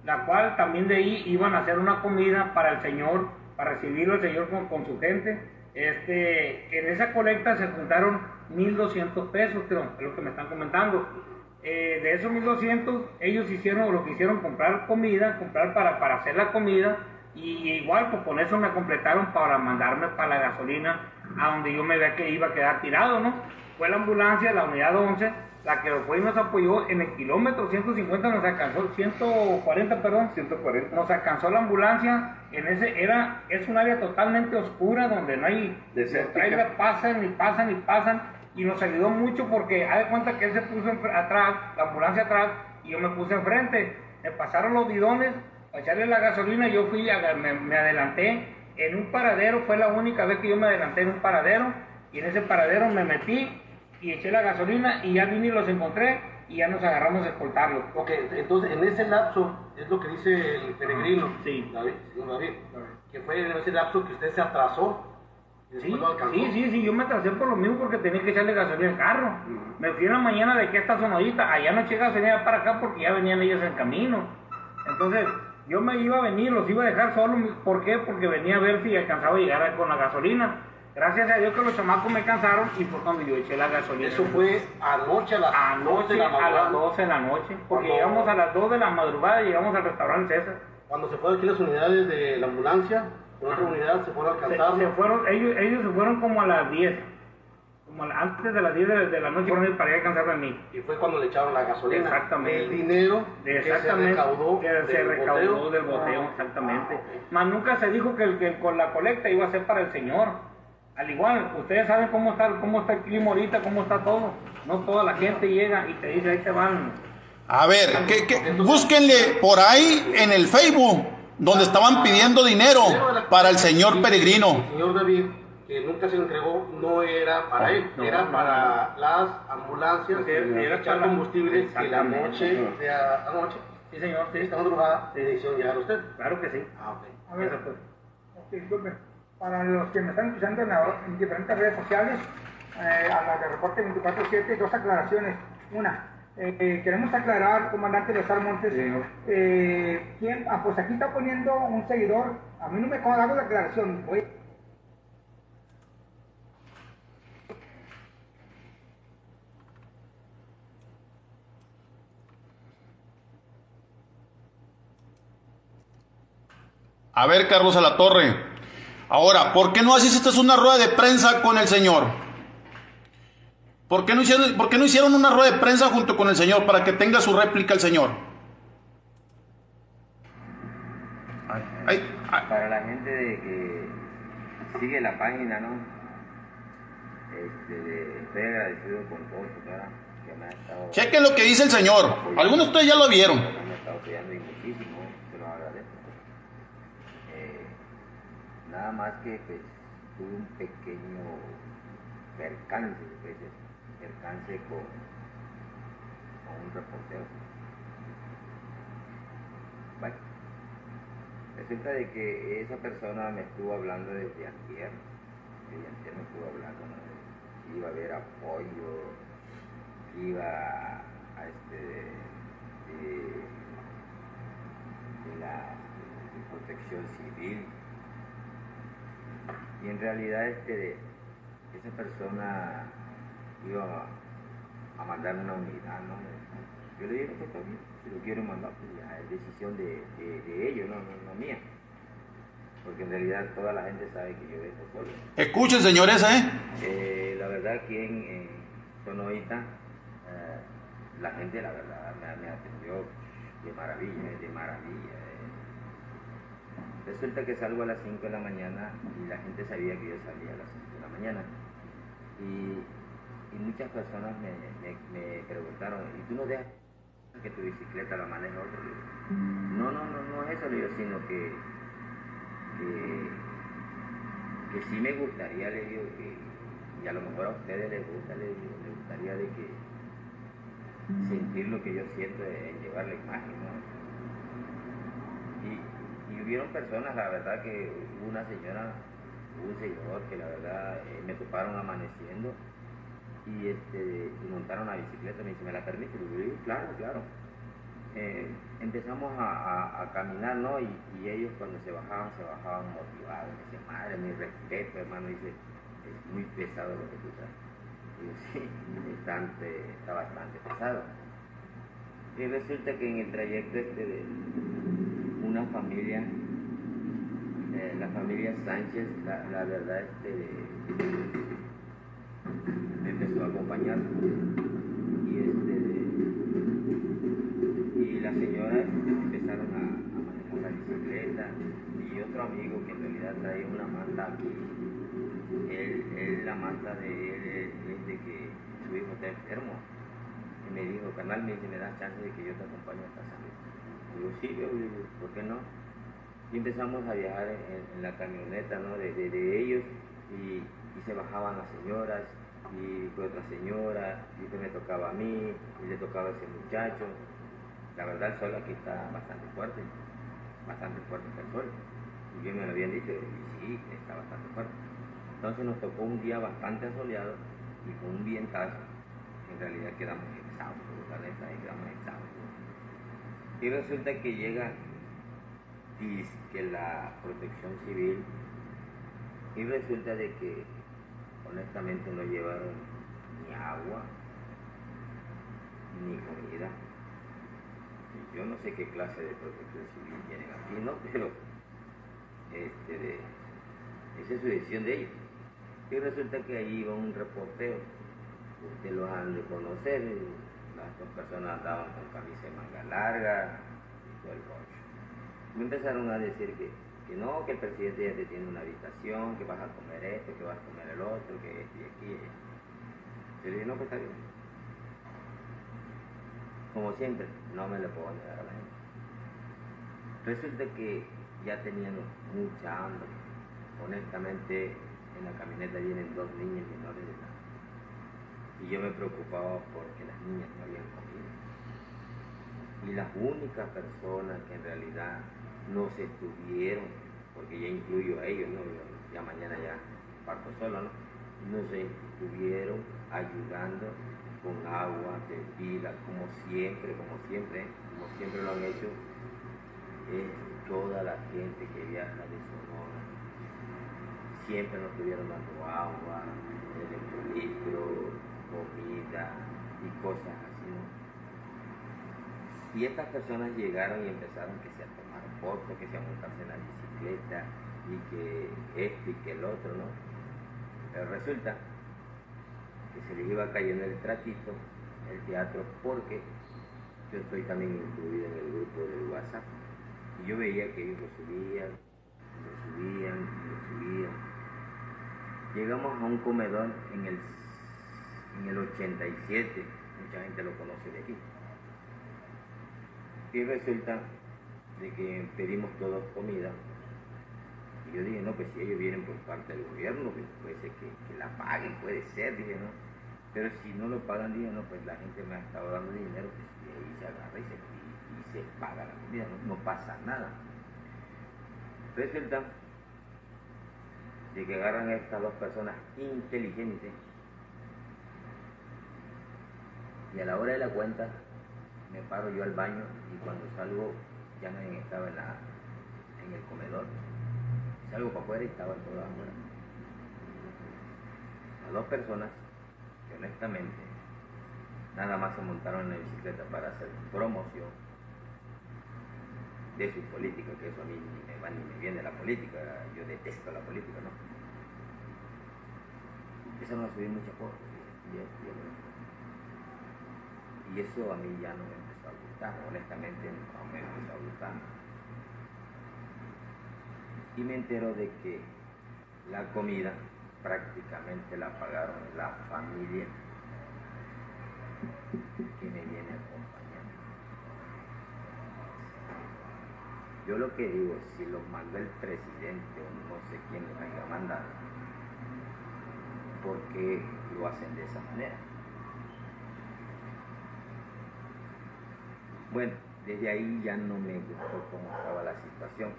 la cual también de ahí iban a hacer una comida para el señor, para recibirlo el señor con, con su gente. Este, en esa colecta se juntaron 1.200 pesos, creo, es lo que me están comentando. Eh, de esos 1.200, ellos hicieron lo que hicieron, comprar comida, comprar para, para hacer la comida, y igual, pues con eso me completaron para mandarme para la gasolina a donde yo me veía que iba a quedar tirado, ¿no? Fue la ambulancia, la unidad 11, la que fue y nos apoyó en el kilómetro 150, nos alcanzó, 140, perdón, 140, nos alcanzó la ambulancia, en ese, era, es un área totalmente oscura donde no hay, los trailers pasan y pasan y pasan, y nos ayudó mucho porque, haz de cuenta que él se puso atrás, la ambulancia atrás, y yo me puse enfrente, me pasaron los bidones, para echarle la gasolina, yo fui, me, me adelanté en un paradero, fue la única vez que yo me adelanté en un paradero, y en ese paradero me metí y eché la gasolina y ya vine y los encontré y ya nos agarramos a escoltarlos. Ok, entonces en ese lapso es lo que dice el peregrino, Sí. David, David, que fue en ese lapso que usted se atrasó sí, sí, sí, yo me atrasé por lo mismo porque tenía que echarle gasolina al carro. Me fui en la mañana de aquí hasta Sonodita, allá no eché gasolina para acá porque ya venían ellos en camino. Entonces, yo me iba a venir, los iba a dejar solos, ¿por qué? Porque venía a ver si alcanzaba a llegar con la gasolina. Gracias a Dios que los chamacos me cansaron y fue cuando yo eché la gasolina. Eso fue anoche a las 12 anoche de la a las madrugada. 12 de la noche, porque Cuando- llegamos a las 2 de la madrugada y llegamos al restaurante César. Cuando se fueron aquí las unidades de la ambulancia, con otra unidad se fueron a Se, alcanzarlo. se fueron, ellos, ellos se fueron como a las 10, como antes de las 10 de, de la noche fueron para ir a alcanzarme a mí. Y fue cuando le echaron la gasolina. Exactamente. El dinero Exactamente, que se recaudó, que se del recaudó boteo. del boteo, exactamente. Mas nunca se dijo que, el, que con la colecta iba a ser para el Señor. Al igual, ustedes saben cómo está, cómo está el clima ahorita, cómo está todo. No toda la gente llega y te dice, ahí te van. A ver, que, que- búsquenle por ahí en el Facebook, donde estaban pidiendo dinero para el señor peregrino. Señor David, que nunca se entregó, no era para él, no, era no, para las ambulancias Sí, que era echar combustible que la noche, o sea, anoche, Sí, señor, sí, esta madrugada, le hicieron llegar a usted. claro que sí. Ah, ok. Eso A ver, pues. disculpe, para los que me están escuchando en, la- en diferentes redes sociales, eh, a la de reporte 24-7, dos aclaraciones. Una, eh, eh, queremos aclarar, comandante de Montes, eh, ¿quién? Ah, pues aquí está poniendo un seguidor, a mí no me hago la aclaración, voy A ver, Carlos a la Torre. Ahora, ¿por qué no hiciste una rueda de prensa con el señor? ¿Por qué no hicieron, por qué no hicieron una rueda de prensa junto con el señor para que tenga su réplica el señor? Ay, ay, ay. para la gente de que sigue la página, ¿no? Este, de- estoy agradecido con todo, ¿verdad? Que me ha estado, Chequen lo que dice el señor. Algunos de ustedes ya lo vieron. me ha estado apoyando y muchísimo, ¿eh? se lo agradezco. Eh, nada más que pues tuve un pequeño percance, pues, percance con, un reportero. Bueno, resulta de que esa persona me estuvo hablando desde ayer, desde ayer me estuvo hablando, ¿no? iba a haber apoyo, iba a este de, la protección civil y en realidad este esa persona iba a, a mandar una unidad, ¿no? Yo le dije, pues está bien, si lo quiero mandar, pues ya es decisión de, de, de ellos, no, no, no mía. Porque en realidad toda la gente sabe que yo dejo solo. Escuchen, señores, ¿eh? Eh, la verdad aquí en, en Sonoita, eh, la gente, la verdad, me, me atendió de maravilla, de maravilla. Resulta que salgo a las 5 de la mañana y la gente sabía que yo salía a las 5 de la mañana. Y, y muchas personas me, me- preguntaron, ¿y tú no dejas que tu bicicleta la maneje otro? No, no, no, no es eso, le digo, sino que, que, que sí me gustaría, le digo, que, y a lo mejor a ustedes les gusta, le digo, les gustaría de que sentir lo que yo siento en llevar la imagen, ¿no? Hubieron personas, la verdad que una señora, un señor que la verdad eh, me toparon amaneciendo y, este, montaron la bicicleta, me dice, ¿me la permite? Claro, claro. Eh, empezamos a, caminar, ¿no? Y, ellos cuando se bajaban, se bajaban motivados. Me decían, madre, mi respeto, hermano. Dice, es muy pesado lo que tú traes. Y yo, sí, bastante, está bastante pesado. Y resulta que en el trayecto este de una familia, eh, la familia Sánchez, la, verdad, este, me empezó a acompañar. Y este, y las señoras empezaron a, a manejar la bicicleta. Y otro amigo que en realidad traía una manta aquí, él, él, la manta de él es, de que su hijo está enfermo. Y me dijo, canal, me me das chance de que yo te acompañe hasta San Luis. Digo, sí, yo ¿por qué no? Y empezamos a viajar en, la camioneta ¿no? de, ellos y, se bajaban las señoras y fue otra señora y después me tocaba a mí y le tocaba a ese muchacho. La verdad el sol aquí está bastante fuerte, bastante fuerte está el sol. Y bien me lo habían dicho, y sí, está bastante fuerte. Entonces nos tocó un día bastante soleado y con un vientazo. En realidad quedamos exhaustos, la neta, quedamos exhaustos. Y resulta que llega que la protección civil y resulta de que honestamente no llevaron ni agua ni comida. Yo no sé qué clase de protección civil tienen aquí. Pero este, esa es su decisión de ellos. Y resulta que ahí iba un reportero, ustedes lo han de conocer, las dos personas andaban con camisa de manga larga y todo el rollo. Me empezaron a decir que, que no, que el presidente ya te tiene una habitación, que vas a comer esto, que vas a comer el otro, que esto y aquí. Yo le dije, no, pues está bien. Como siempre, no me le puedo negar a la gente. Resulta que ya tenían mucha hambre. Honestamente, en la camioneta vienen dos niñas menores de edad. Y yo me preocupaba porque las niñas no habían comido. Y las únicas personas que en realidad no se estuvieron, porque ya incluyo a ellos, ya mañana ya parto solo, ¿no? No se estuvieron ayudando con agua, bebidas, como siempre, como siempre, como siempre lo han hecho, es toda la gente que viaja de Sonora. Siempre nos estuvieron dando agua, electrolitros, comida y cosas así, ¿no? Y estas personas llegaron y empezaron que se fotos, que se a montarse en la bicicleta y que esto y que el otro, ¿no? Pero resulta que se les iba cayendo el tratito, el teatro, porque yo estoy también incluido en el grupo del WhatsApp. Y yo veía que ellos lo subían, lo subían, lo subían. Llegamos a un comedor en el, en el 87, mucha gente lo conoce de aquí. Y resulta de que pedimos todos comida. Y yo dije, no, pues si ellos vienen por parte del gobierno, pues puede ser que, la paguen, puede ser, dije, ¿no? Pero si no lo pagan, dije, no, pues la gente me ha estado dando dinero, pues y ahí se agarra y se, y- y se paga la comida, no, no pasa nada. Resulta de que agarran a estas dos personas inteligentes y a la hora de la cuenta me paro yo al baño y cuando salgo ya nadie estaba en, la, en el comedor. Salgo para afuera y estaban todos afuera. Las dos personas que honestamente nada más se montaron en la bicicleta para hacer promoción de su política, que eso a mí ni me va ni me viene la política, yo detesto la política, ¿no? Empezaron a subir muchas cosas y- Y eso a mí ya no me empezó a gustar, honestamente no me empezó a gustar. Y me entero de que la comida prácticamente la pagaron la familia que me viene acompañando. Yo lo que digo, si los mandó el presidente o no sé quién los haya mandado, ¿por qué lo hacen de esa manera? Bueno, desde ahí ya no me gustó cómo estaba la situación,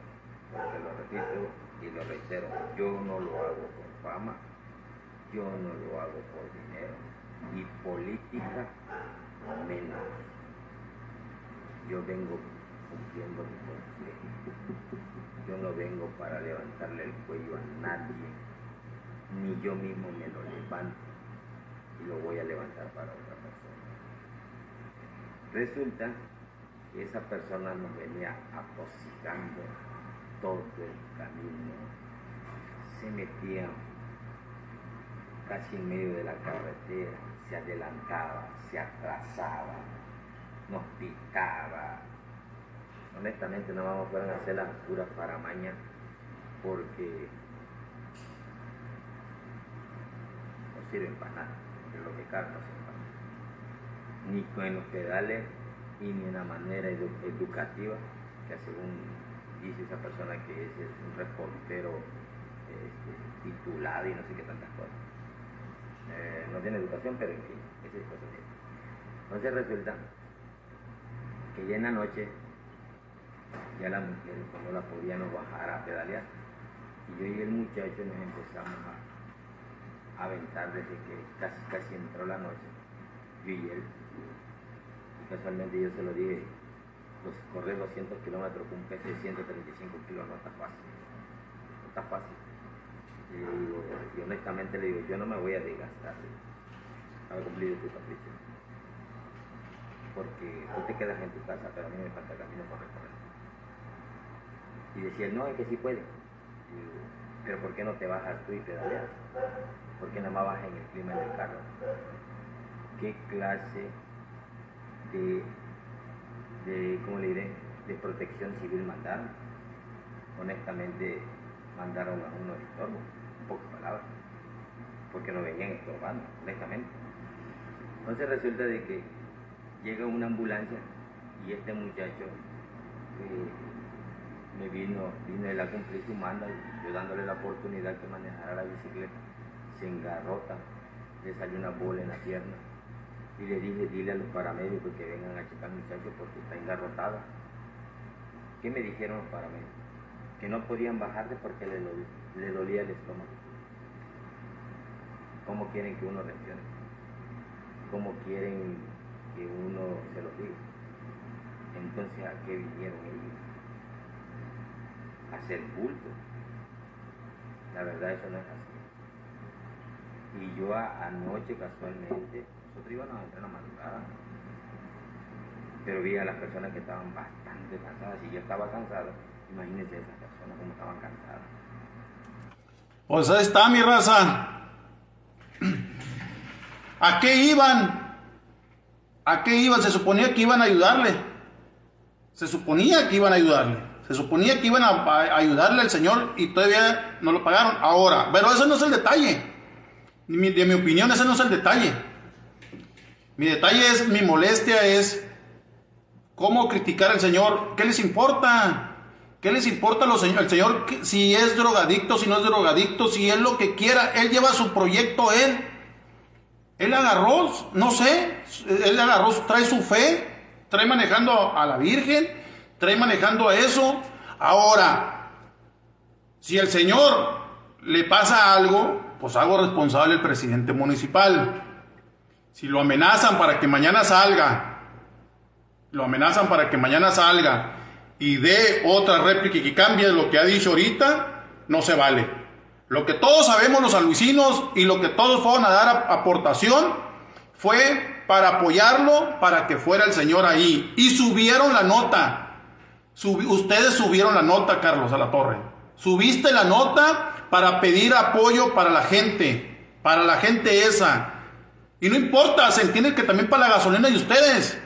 porque lo repito y lo reitero, yo no lo hago por fama, yo no lo hago por dinero, y política menos. Yo vengo cumpliendo mi consejo. Yo no vengo para levantarle el cuello a nadie, ni yo mismo me lo levanto y lo voy a levantar para otra persona. Resulta esa persona nos venía aposigando todo el camino. Se metía casi en medio de la carretera, se adelantaba, se atrasaba, nos picaba. Honestamente no vamos a poder hacer las puras para mañana porque no sirven para nada, es lo que Carlos Ni con los pedales y ni en la manera edu- educativa que según dice esa persona que ese es un reportero este, titulado y no sé qué tantas cosas. Eh, no tiene educación, pero en fin, esas cosas tiene. Entonces resulta que ya en la noche ya las mujeres pues, no la podíamos bajar a pedalear y yo y el muchacho nos empezamos a aventar desde que casi casi entró la noche, yo y él. Casualmente yo se lo dije, correr 200 kilómetros con un PC de 135 kilos no está fácil, no está fácil. Y, le digo, y honestamente le digo, yo no me voy a desgastar a cumplir tu capricho. Porque tú te quedas en tu casa, pero a mí me falta camino por recorrer. Y decía no, es que sí puede. Y digo, pero ¿por qué no te bajas tú y pedaleas? ¿Por qué nada más bajas en el clima del carro? ¿Qué clase de, ¿cómo le diré? de protección civil mandaron? Honestamente, mandaron a uno de estorbo, en pocas palabras, porque no venían estorbando, honestamente. Entonces resulta de que llega una ambulancia y este muchacho eh, me vino, vino él a cumplir su manda yo dándole la oportunidad que manejara la bicicleta, se engarrota, le salió una bola en la pierna y le dije, dile a los paramédicos que vengan a checar al muchacho porque está engarrotado. ¿Qué me dijeron los paramédicos? Que no podían bajarse porque le, dol- le dolía el estómago. ¿Cómo quieren que uno reaccione? ¿Cómo quieren que uno se lo diga? Entonces, ¿a qué vinieron ellos? A hacer bulto. La verdad, eso no es así. Y yo anoche, casualmente, nosotros íbamos a entrar la madrugada, pero vi a las personas que estaban bastante cansadas. Y yo estaba cansado, imagínense esas personas como estaban cansadas. Pues ahí está mi raza. ¿A qué iban? ¿A qué iban? Se suponía que iban a ayudarle. Se suponía que iban a ayudarle. Se suponía que iban a, ayudarle al Señor y todavía no lo pagaron. Ahora, pero ese no es el detalle. De mi opinión, ese no es el detalle. Mi detalle es, mi molestia es cómo criticar al Señor. ¿Qué les importa? ¿Qué les importa a los señor- al Señor si es drogadicto, si no es drogadicto, si es lo que quiera? Él lleva su proyecto, él. Él agarró, no sé, él agarró, trae su fe, trae manejando a la Virgen, trae manejando a eso. Ahora, si el Señor le pasa algo, pues hago responsable el presidente municipal. Si lo amenazan para que mañana salga, lo amenazan para que mañana salga y dé otra réplica y que cambie lo que ha dicho ahorita, no se vale. Lo que todos sabemos los sanluisinos y lo que todos fueron a dar aportación fue para apoyarlo, para que fuera el señor ahí. Y subieron la nota. Ustedes subieron la nota, Carlos, a la torre. Subiste la nota para pedir apoyo para la gente, para la gente esa. Y no importa, se entiende que también para la gasolina de ustedes.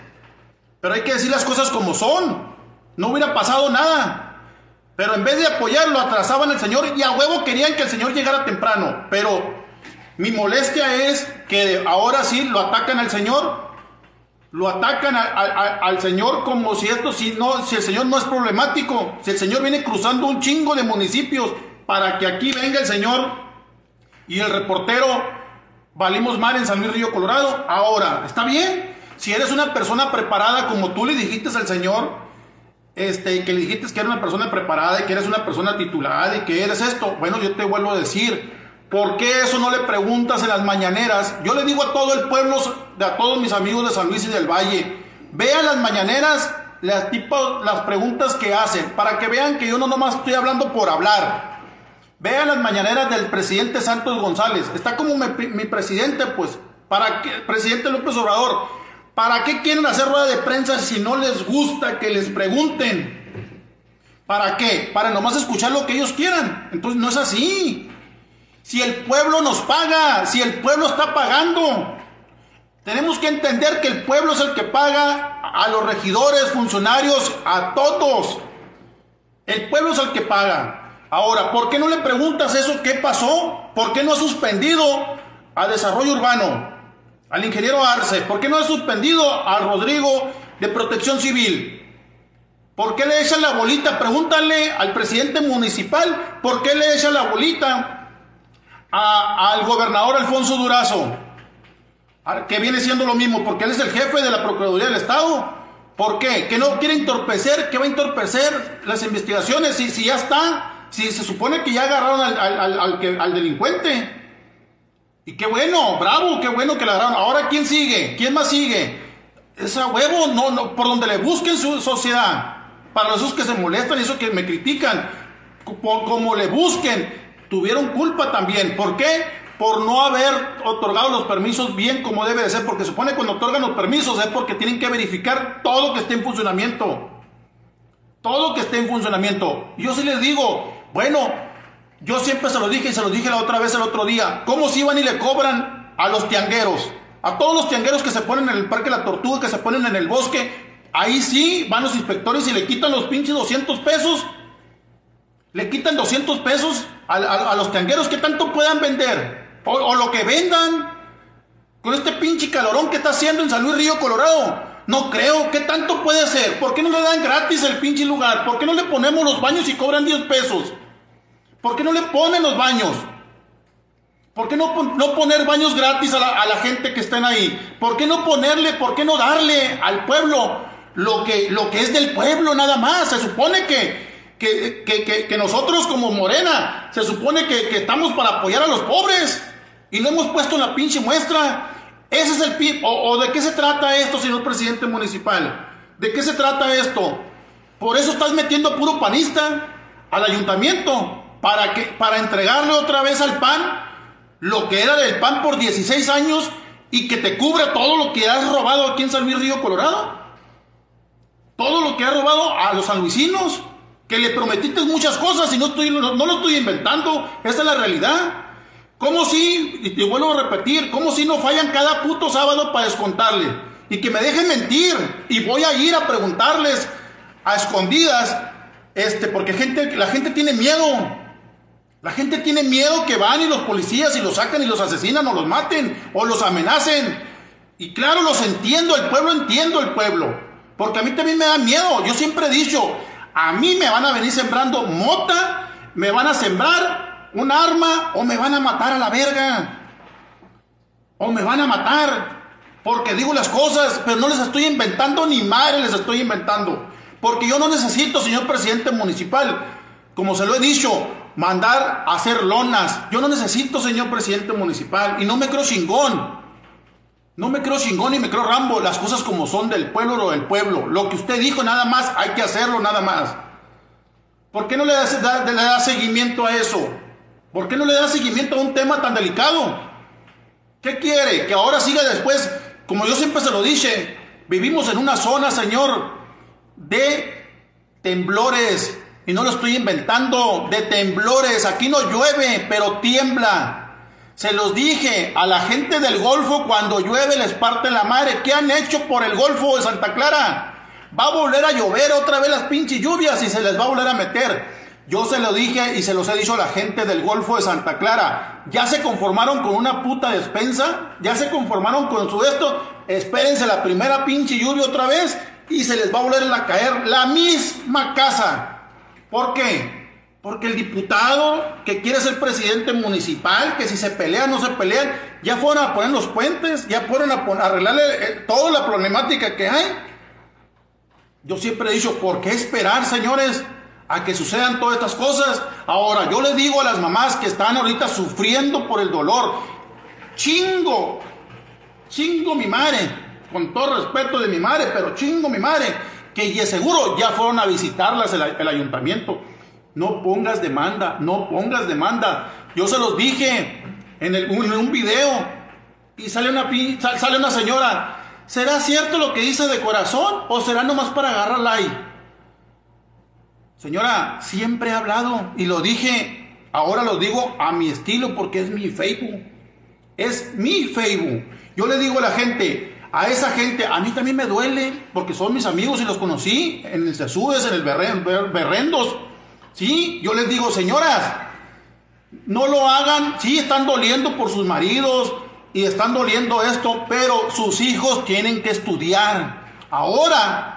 Pero hay que decir las cosas como son. No hubiera pasado nada. Pero en vez de apoyarlo, atrasaban al Señor y a huevo querían que el Señor llegara temprano. Pero mi molestia es que ahora sí lo atacan al Señor. Lo atacan al Señor como si esto, si, no, si el Señor no es problemático. Si el Señor viene cruzando un chingo de municipios para que aquí venga el Señor y el reportero valimos mal en San Luis Río Colorado. Ahora, está bien. Si eres una persona preparada como tú le dijiste al Señor, este, que le dijiste que eres una persona preparada y que eres una persona titulada y que eres esto, bueno, yo te vuelvo a decir, ¿por qué eso no le preguntas en las mañaneras? Yo le digo a todo el pueblo, a todos mis amigos de San Luis y del Valle, vean las mañaneras, las, tipo, las preguntas que hacen, para que vean que yo no nomás estoy hablando por hablar. Vean las mañaneras del presidente Santos González. Está como mi, presidente, pues. ¿Para qué? Presidente López Obrador. ¿Para qué quieren hacer rueda de prensa si no les gusta que les pregunten? ¿Para qué? Para nomás escuchar lo que ellos quieran. Entonces no es así. Si el pueblo nos paga, si el pueblo está pagando, tenemos que entender que el pueblo es el que paga a los regidores, funcionarios, a todos. El pueblo es el que paga. Ahora, ¿por qué no le preguntas eso? ¿Qué pasó? ¿Por qué no ha suspendido a Desarrollo Urbano? Al ingeniero Arce. ¿Por qué no ha suspendido a Rodrigo de Protección Civil? ¿Por qué le echan la bolita? Pregúntale al presidente municipal. ¿Por qué le echan la bolita al gobernador Alfonso Durazo? Que viene siendo lo mismo, porque él es el jefe de la Procuraduría del Estado. ¿Por qué? ¿Que no quiere entorpecer? ¿Que va a entorpecer las investigaciones? Si, si ya está, si se supone que ya agarraron al, al- al- que- delincuente. Y qué bueno, bravo, qué bueno que la agarraron. Ahora, ¿quién sigue? ¿Quién más sigue? Esa huevo, no, no, por donde le busquen su sociedad. Para esos que se molestan y esos que me critican, como le busquen, tuvieron culpa también. ¿Por qué? Por no haber otorgado los permisos bien como debe de ser. Porque supone cuando otorgan los permisos es porque tienen que verificar todo que esté en funcionamiento. Todo que esté en funcionamiento. Yo sí les digo, bueno, yo siempre se lo dije y se lo dije la otra vez el otro día. ¿Cómo si van y le cobran a los tiangueros? A todos los tiangueros que se ponen en el Parque La Tortuga, que se ponen en el bosque, ahí sí van los inspectores y le quitan los pinches 200 pesos. Le quitan 200 pesos a, a- los tiangueros que tanto puedan vender. O, o lo que vendan. Con este pinche calorón que está haciendo en San Luis Río Colorado. No creo. ¿Qué tanto puede ser? ¿Por qué no le dan gratis el pinche lugar? ¿Por qué no le ponemos los baños y cobran 10 pesos? ¿Por qué no le ponen los baños? ¿Por qué no, no poner baños gratis a la, gente que estén ahí? ¿Por qué no ponerle, por qué no darle al pueblo lo que, lo que es del pueblo nada más? Se supone que, que, que- que- nosotros como Morena, se supone que, estamos para apoyar a los pobres y lo hemos puesto en la pinche muestra. Ese es el pi- o, o de qué se trata esto, señor presidente municipal? ¿De qué se trata esto? Por eso estás metiendo puro panista al ayuntamiento para que para entregarle otra vez al PAN lo que era del PAN por 16 años y que te cubra todo lo que has robado aquí en San Luis Río Colorado. Todo lo que has robado a los sanluisinos, que le prometiste muchas cosas y no, estoy, no, no lo estoy inventando, esa es la realidad. ¿Cómo si, y te vuelvo a repetir, cómo si no fallan cada puto sábado para descontarle? Y que me dejen mentir y voy a ir a preguntarles a escondidas, este, porque gente, la gente tiene miedo. La gente tiene miedo que van y los policías y los sacan y los asesinan o los maten o los amenacen. Y claro, los entiendo, el pueblo entiendo el pueblo. Porque a mí también me da miedo. Yo siempre he dicho, a mí me van a venir sembrando mota, me van a sembrar un arma o me van a matar a la verga. O me van a matar. Porque digo las cosas, pero no les estoy inventando ni madre les estoy inventando. Porque yo no necesito, señor presidente municipal, como se lo he dicho, mandar a hacer lonas. Yo no necesito, señor presidente municipal, y no me creo chingón. No me creo chingón y me creo Rambo. Las cosas como son del pueblo, lo del pueblo. Lo que usted dijo, nada más, hay que hacerlo, nada más. ¿Por qué no le da- le da seguimiento a eso? ¿Por qué no le da seguimiento a un tema tan delicado? ¿Qué quiere? Que ahora siga después, como yo siempre se lo dije, vivimos en una zona, señor, de temblores. Y no lo estoy inventando, de temblores. Aquí no llueve, pero tiembla. Se los dije a la gente del Golfo cuando llueve les parte la madre. ¿Qué han hecho por el Golfo de Santa Clara? Va a volver a llover otra vez las pinches lluvias y se les va a volver a meter. Yo se lo dije y se los he dicho a la gente del Golfo de Santa Clara. Ya se conformaron con una puta despensa. Ya se conformaron con su esto. Espérense la primera pinche lluvia otra vez y se les va a volver a caer la misma casa. ¿Por qué? Porque el diputado que quiere ser presidente municipal, que si se pelean no se pelean, ya fueron a poner los puentes, ya fueron a, arreglarle eh, toda la problemática que hay. Yo siempre he dicho, ¿por qué esperar, señores, a que sucedan todas estas cosas? Ahora, yo le digo a las mamás que están ahorita sufriendo por el dolor, chingo, chingo mi madre, con todo respeto de mi madre, pero chingo mi madre, que de seguro ya fueron a visitarlas el, ayuntamiento. No pongas demanda, no pongas demanda. Yo se los dije en, un video y sale una, sale una señora. ¿Será cierto lo que dice de corazón o será nomás para agarrar like? Señora, siempre he hablado y lo dije, ahora lo digo a mi estilo porque es mi Facebook. Es mi Facebook. Yo le digo a la gente, a esa gente, a mí también me duele porque son mis amigos y los conocí en el Cesúes, en el Berren- Ber- Berrendos. Sí, yo les digo, señoras, no lo hagan, sí están doliendo por sus maridos y están doliendo esto, pero sus hijos tienen que estudiar. Ahora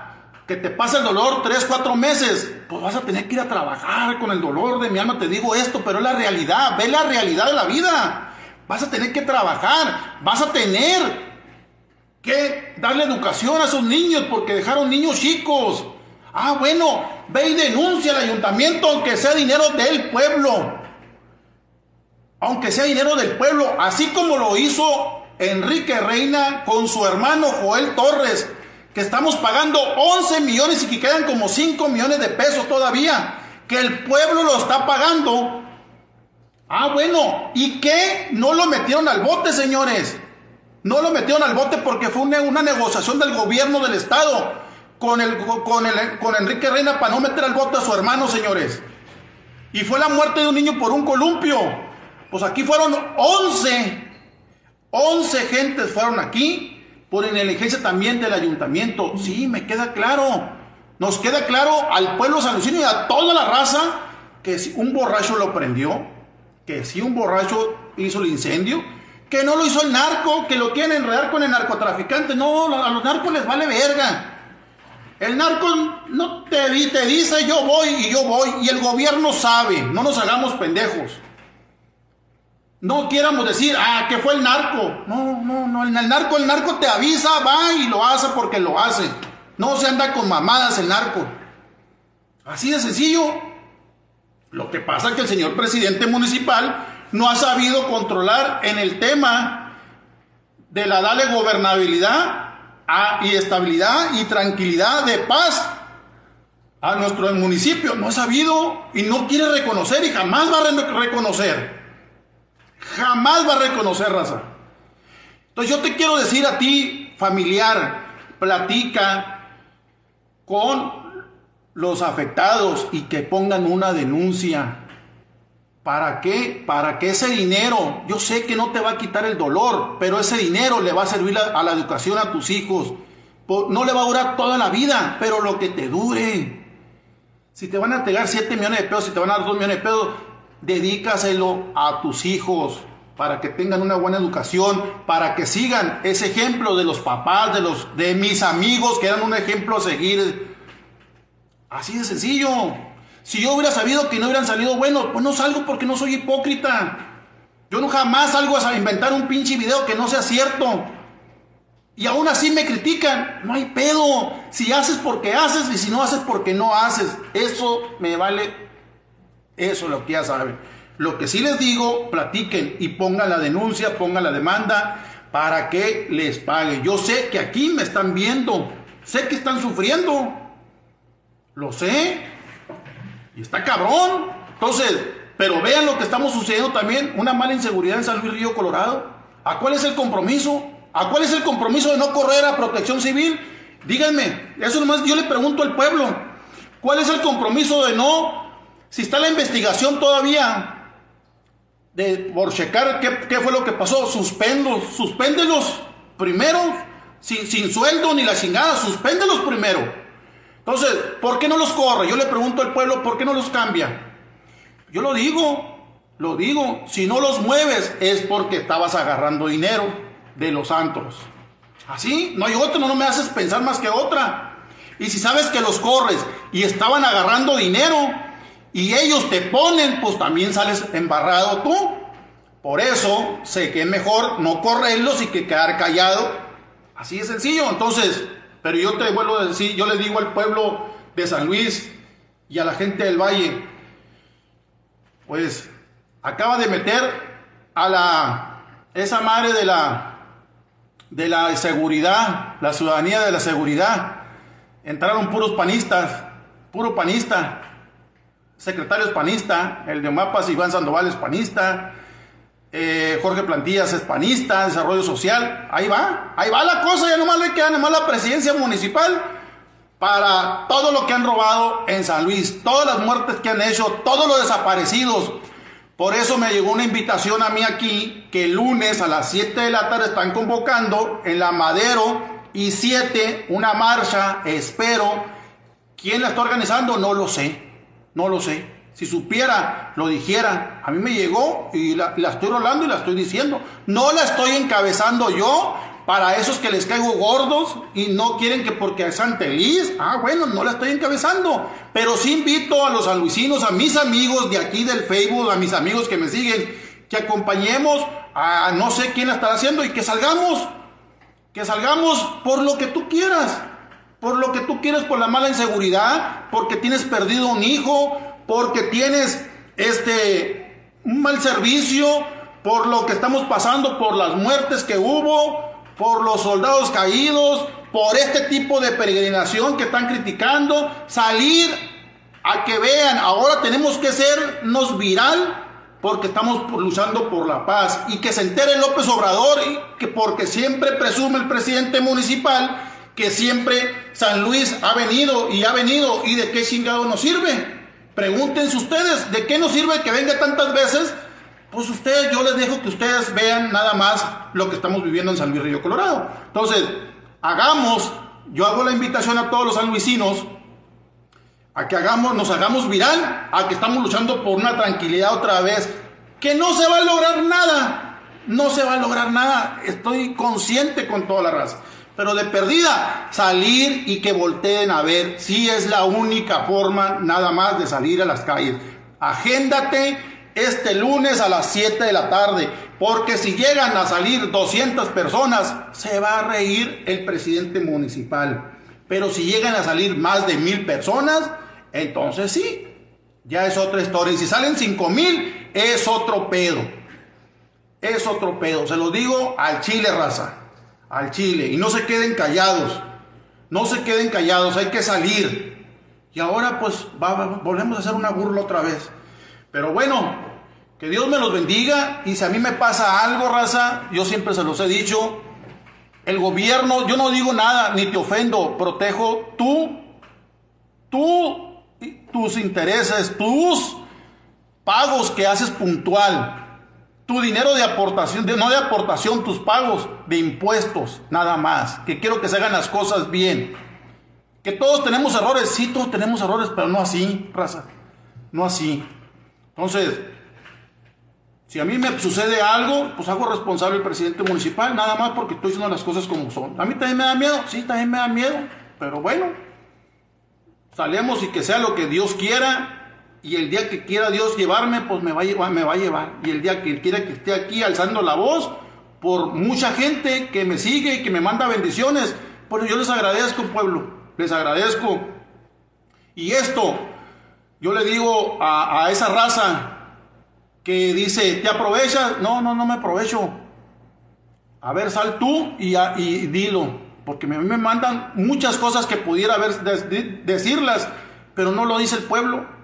que te pasa el dolor tres, cuatro meses, pues vas a tener que ir a trabajar con el dolor de mi alma, te digo esto, pero es la realidad, ve la realidad de la vida. Vas a tener que trabajar, vas a tener que darle educación a sus niños porque dejaron niños chicos. Ah, bueno, ve y denuncia al ayuntamiento aunque sea dinero del pueblo aunque sea dinero del pueblo, así como lo hizo Enrique Reina con su hermano Joel Torres, estamos pagando 11 millones y que quedan como 5 millones de pesos todavía, que el pueblo lo está pagando. Ah, bueno, ¿y qué? No lo metieron al bote, señores. No lo metieron al bote porque fue una, una negociación del gobierno del estado con, el, con, el, con Enrique Reina para no meter al bote a su hermano, señores. Y fue la muerte de un niño por un columpio. Pues aquí fueron 11, 11 gentes fueron aquí por negligencia también del ayuntamiento. Sí, me queda claro. Nos queda claro al pueblo salucino y a toda la raza que si un borracho lo prendió, que si un borracho hizo el incendio, que no lo hizo el narco, que lo quieren enredar con el narcotraficante. No, a los narcos les vale verga. El narco no te, te dice yo voy y yo voy y el gobierno sabe, no nos hagamos pendejos. No quieramos decir, ah, que fue el narco. No, no, no, el narco, el narco te avisa, va y lo hace porque lo hace. No se anda con mamadas el narco. Así de sencillo. Lo que pasa es que el señor presidente municipal no ha sabido controlar en el tema de la darle gobernabilidad y estabilidad y tranquilidad de paz a nuestro municipio. No ha sabido y no quiere reconocer y jamás va a re- reconocer. Jamás va a reconocer raza. Entonces yo te quiero decir a ti, familiar, platica con los afectados y que pongan una denuncia. ¿Para qué? Para que ese dinero, yo sé que no te va a quitar el dolor, pero ese dinero le va a servir a, la educación a tus hijos. No le va a durar toda la vida, pero lo que te dure. Si te van a entregar 7 millones de pesos, si te van a dar 2 millones de pesos, dedícaselo a tus hijos para que tengan una buena educación, para que sigan ese ejemplo de los papás, de los de mis amigos que eran un ejemplo a seguir. Así de sencillo. Si yo hubiera sabido que no hubieran salido buenos, pues no salgo porque no soy hipócrita. Yo no jamás salgo a inventar un pinche video que no sea cierto. Y aún así me critican. No hay pedo. Si haces porque haces y si no haces porque no haces. Eso me vale. Eso es lo que ya saben. Lo que sí les digo, platiquen y pongan la denuncia, pongan la demanda para que les pague. Yo sé que aquí me están viendo. Sé que están sufriendo. Lo sé. Y está cabrón. Entonces, pero vean lo que estamos sucediendo también. Una mala inseguridad en San Luis Río Colorado. ¿A cuál es el compromiso? ¿A cuál es el compromiso de no correr a protección civil? Díganme, eso nomás yo le pregunto al pueblo. ¿Cuál es el compromiso de no, si está la investigación todavía de, por checar qué, fue lo que pasó. Suspendo, suspéndelos primero, sin, sin sueldo ni la chingada, suspéndelos primero. Entonces, ¿por qué no los corre? Yo le pregunto al pueblo, ¿por qué no los cambia? Yo lo digo, lo digo, si no los mueves es porque estabas agarrando dinero de los antros. Así, no hay otra, no me haces pensar más que otra. Y si sabes que los corres y estaban agarrando dinero y ellos te ponen, pues también sales embarrado tú. Por eso sé que es mejor no correrlos y que quedar callado. Así de sencillo. Entonces, pero yo te vuelvo a decir, yo le digo al pueblo de San Luis y a la gente del Valle, pues acaba de meter a la esa madre de la de la seguridad, la ciudadanía de la seguridad. Entraron puros panistas, puro panista, secretarios panista, el de Mapas Iván Sandoval es panista, eh, Jorge Plantillas es panista, desarrollo social, ahí va, ahí va la cosa, ya nomás le queda nomás la presidencia municipal para todo lo que han robado en San Luis, todas las muertes que han hecho, todos los desaparecidos. Por eso me llegó una invitación a mí aquí, que el lunes a las 7 de la tarde están convocando en la Madero y 7 una marcha, espero. ¿Quién la está organizando? No lo sé, no lo sé. Si supiera, lo dijera. A mí me llegó y la, estoy rolando y la estoy diciendo. No la estoy encabezando yo para esos que les caigo gordos y no quieren que porque es Santeliz. Ah, bueno, no la estoy encabezando. Pero sí invito a los sanluisinos, a mis amigos de aquí del Facebook, a mis amigos que me siguen, que acompañemos a no sé quién la estará haciendo y que salgamos. Que salgamos por lo que tú quieras. Por lo que tú quieras, por la mala inseguridad, porque tienes perdido un hijo, porque tienes este un mal servicio, por lo que estamos pasando, por las muertes que hubo, por los soldados caídos, por este tipo de peregrinación que están criticando, salir a que vean, ahora tenemos que sernos viral porque estamos luchando por la paz y que se entere López Obrador que porque siempre presume el presidente municipal que siempre San Luis ha venido y ha venido y de qué chingado nos sirve. Pregúntense ustedes, ¿de qué nos sirve que venga tantas veces? Pues ustedes, yo les dejo que ustedes vean nada más lo que estamos viviendo en San Luis Río Colorado. Entonces, hagamos, yo hago la invitación a todos los sanluisinos a que hagamos, nos hagamos viral, a que estamos luchando por una tranquilidad otra vez, que no se va a lograr nada, no se va a lograr nada, estoy consciente con toda la raza. Pero de perdida, salir y que volteen a ver si es la única forma nada más de salir a las calles. Agéndate este lunes a las 7 de la tarde, porque si llegan a salir 200 personas, se va a reír el presidente municipal. Pero si llegan a salir más de mil personas, entonces sí, ya es otra historia. Y si salen 5 mil, es otro pedo. Es otro pedo. Se lo digo al Chile, raza. Al Chile. Y no se queden callados. No se queden callados. Hay que salir. Y ahora pues volvemos a hacer una burla otra vez. Pero bueno, que Dios me los bendiga. Y si a mí me pasa algo, raza, yo siempre se los he dicho. El gobierno, yo no digo nada, ni te ofendo, protejo tú, tú, tus intereses, tus pagos que haces puntual, tu dinero de aportación, no de aportación, tus pagos de impuestos, nada más. Que quiero que se hagan las cosas bien. Que todos tenemos errores, sí, todos tenemos errores, pero no así, raza, no así. Entonces, si a mí me sucede algo, pues hago responsable el presidente municipal, nada más porque estoy haciendo las cosas como son. A mí también me da miedo, sí, también me da miedo, pero bueno, salemos y que sea lo que Dios quiera, y el día que quiera Dios llevarme, pues me va a llevar. Y el día que quiera que esté aquí alzando la voz por mucha gente que me sigue y que me manda bendiciones, pues yo les agradezco, pueblo, les agradezco. Y esto, yo le digo a, esa raza, que dice, ¿te aprovechas? No, no, no me aprovecho. A ver, sal tú y, dilo. Porque me, me mandan muchas cosas que pudiera haber, de, decirlas, pero no lo dice el pueblo.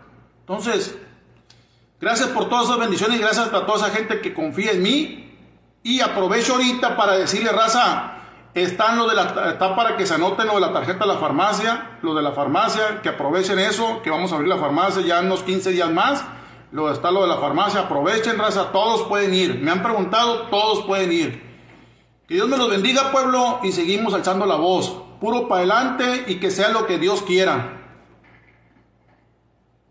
Entonces, gracias por todas esas bendiciones gracias a toda esa gente que confía en mí. Y aprovecho ahorita para decirle, raza, están lo de la, está para que se anoten lo de la tarjeta de la farmacia, lo de la farmacia, que aprovechen eso, que vamos a abrir la farmacia ya en unos 15 días más Luego está lo de la farmacia. Aprovechen, raza, todos pueden ir. Me han preguntado, todos pueden ir. Que Dios me los bendiga, pueblo, y seguimos alzando la voz. Puro para adelante y que sea lo que Dios quiera.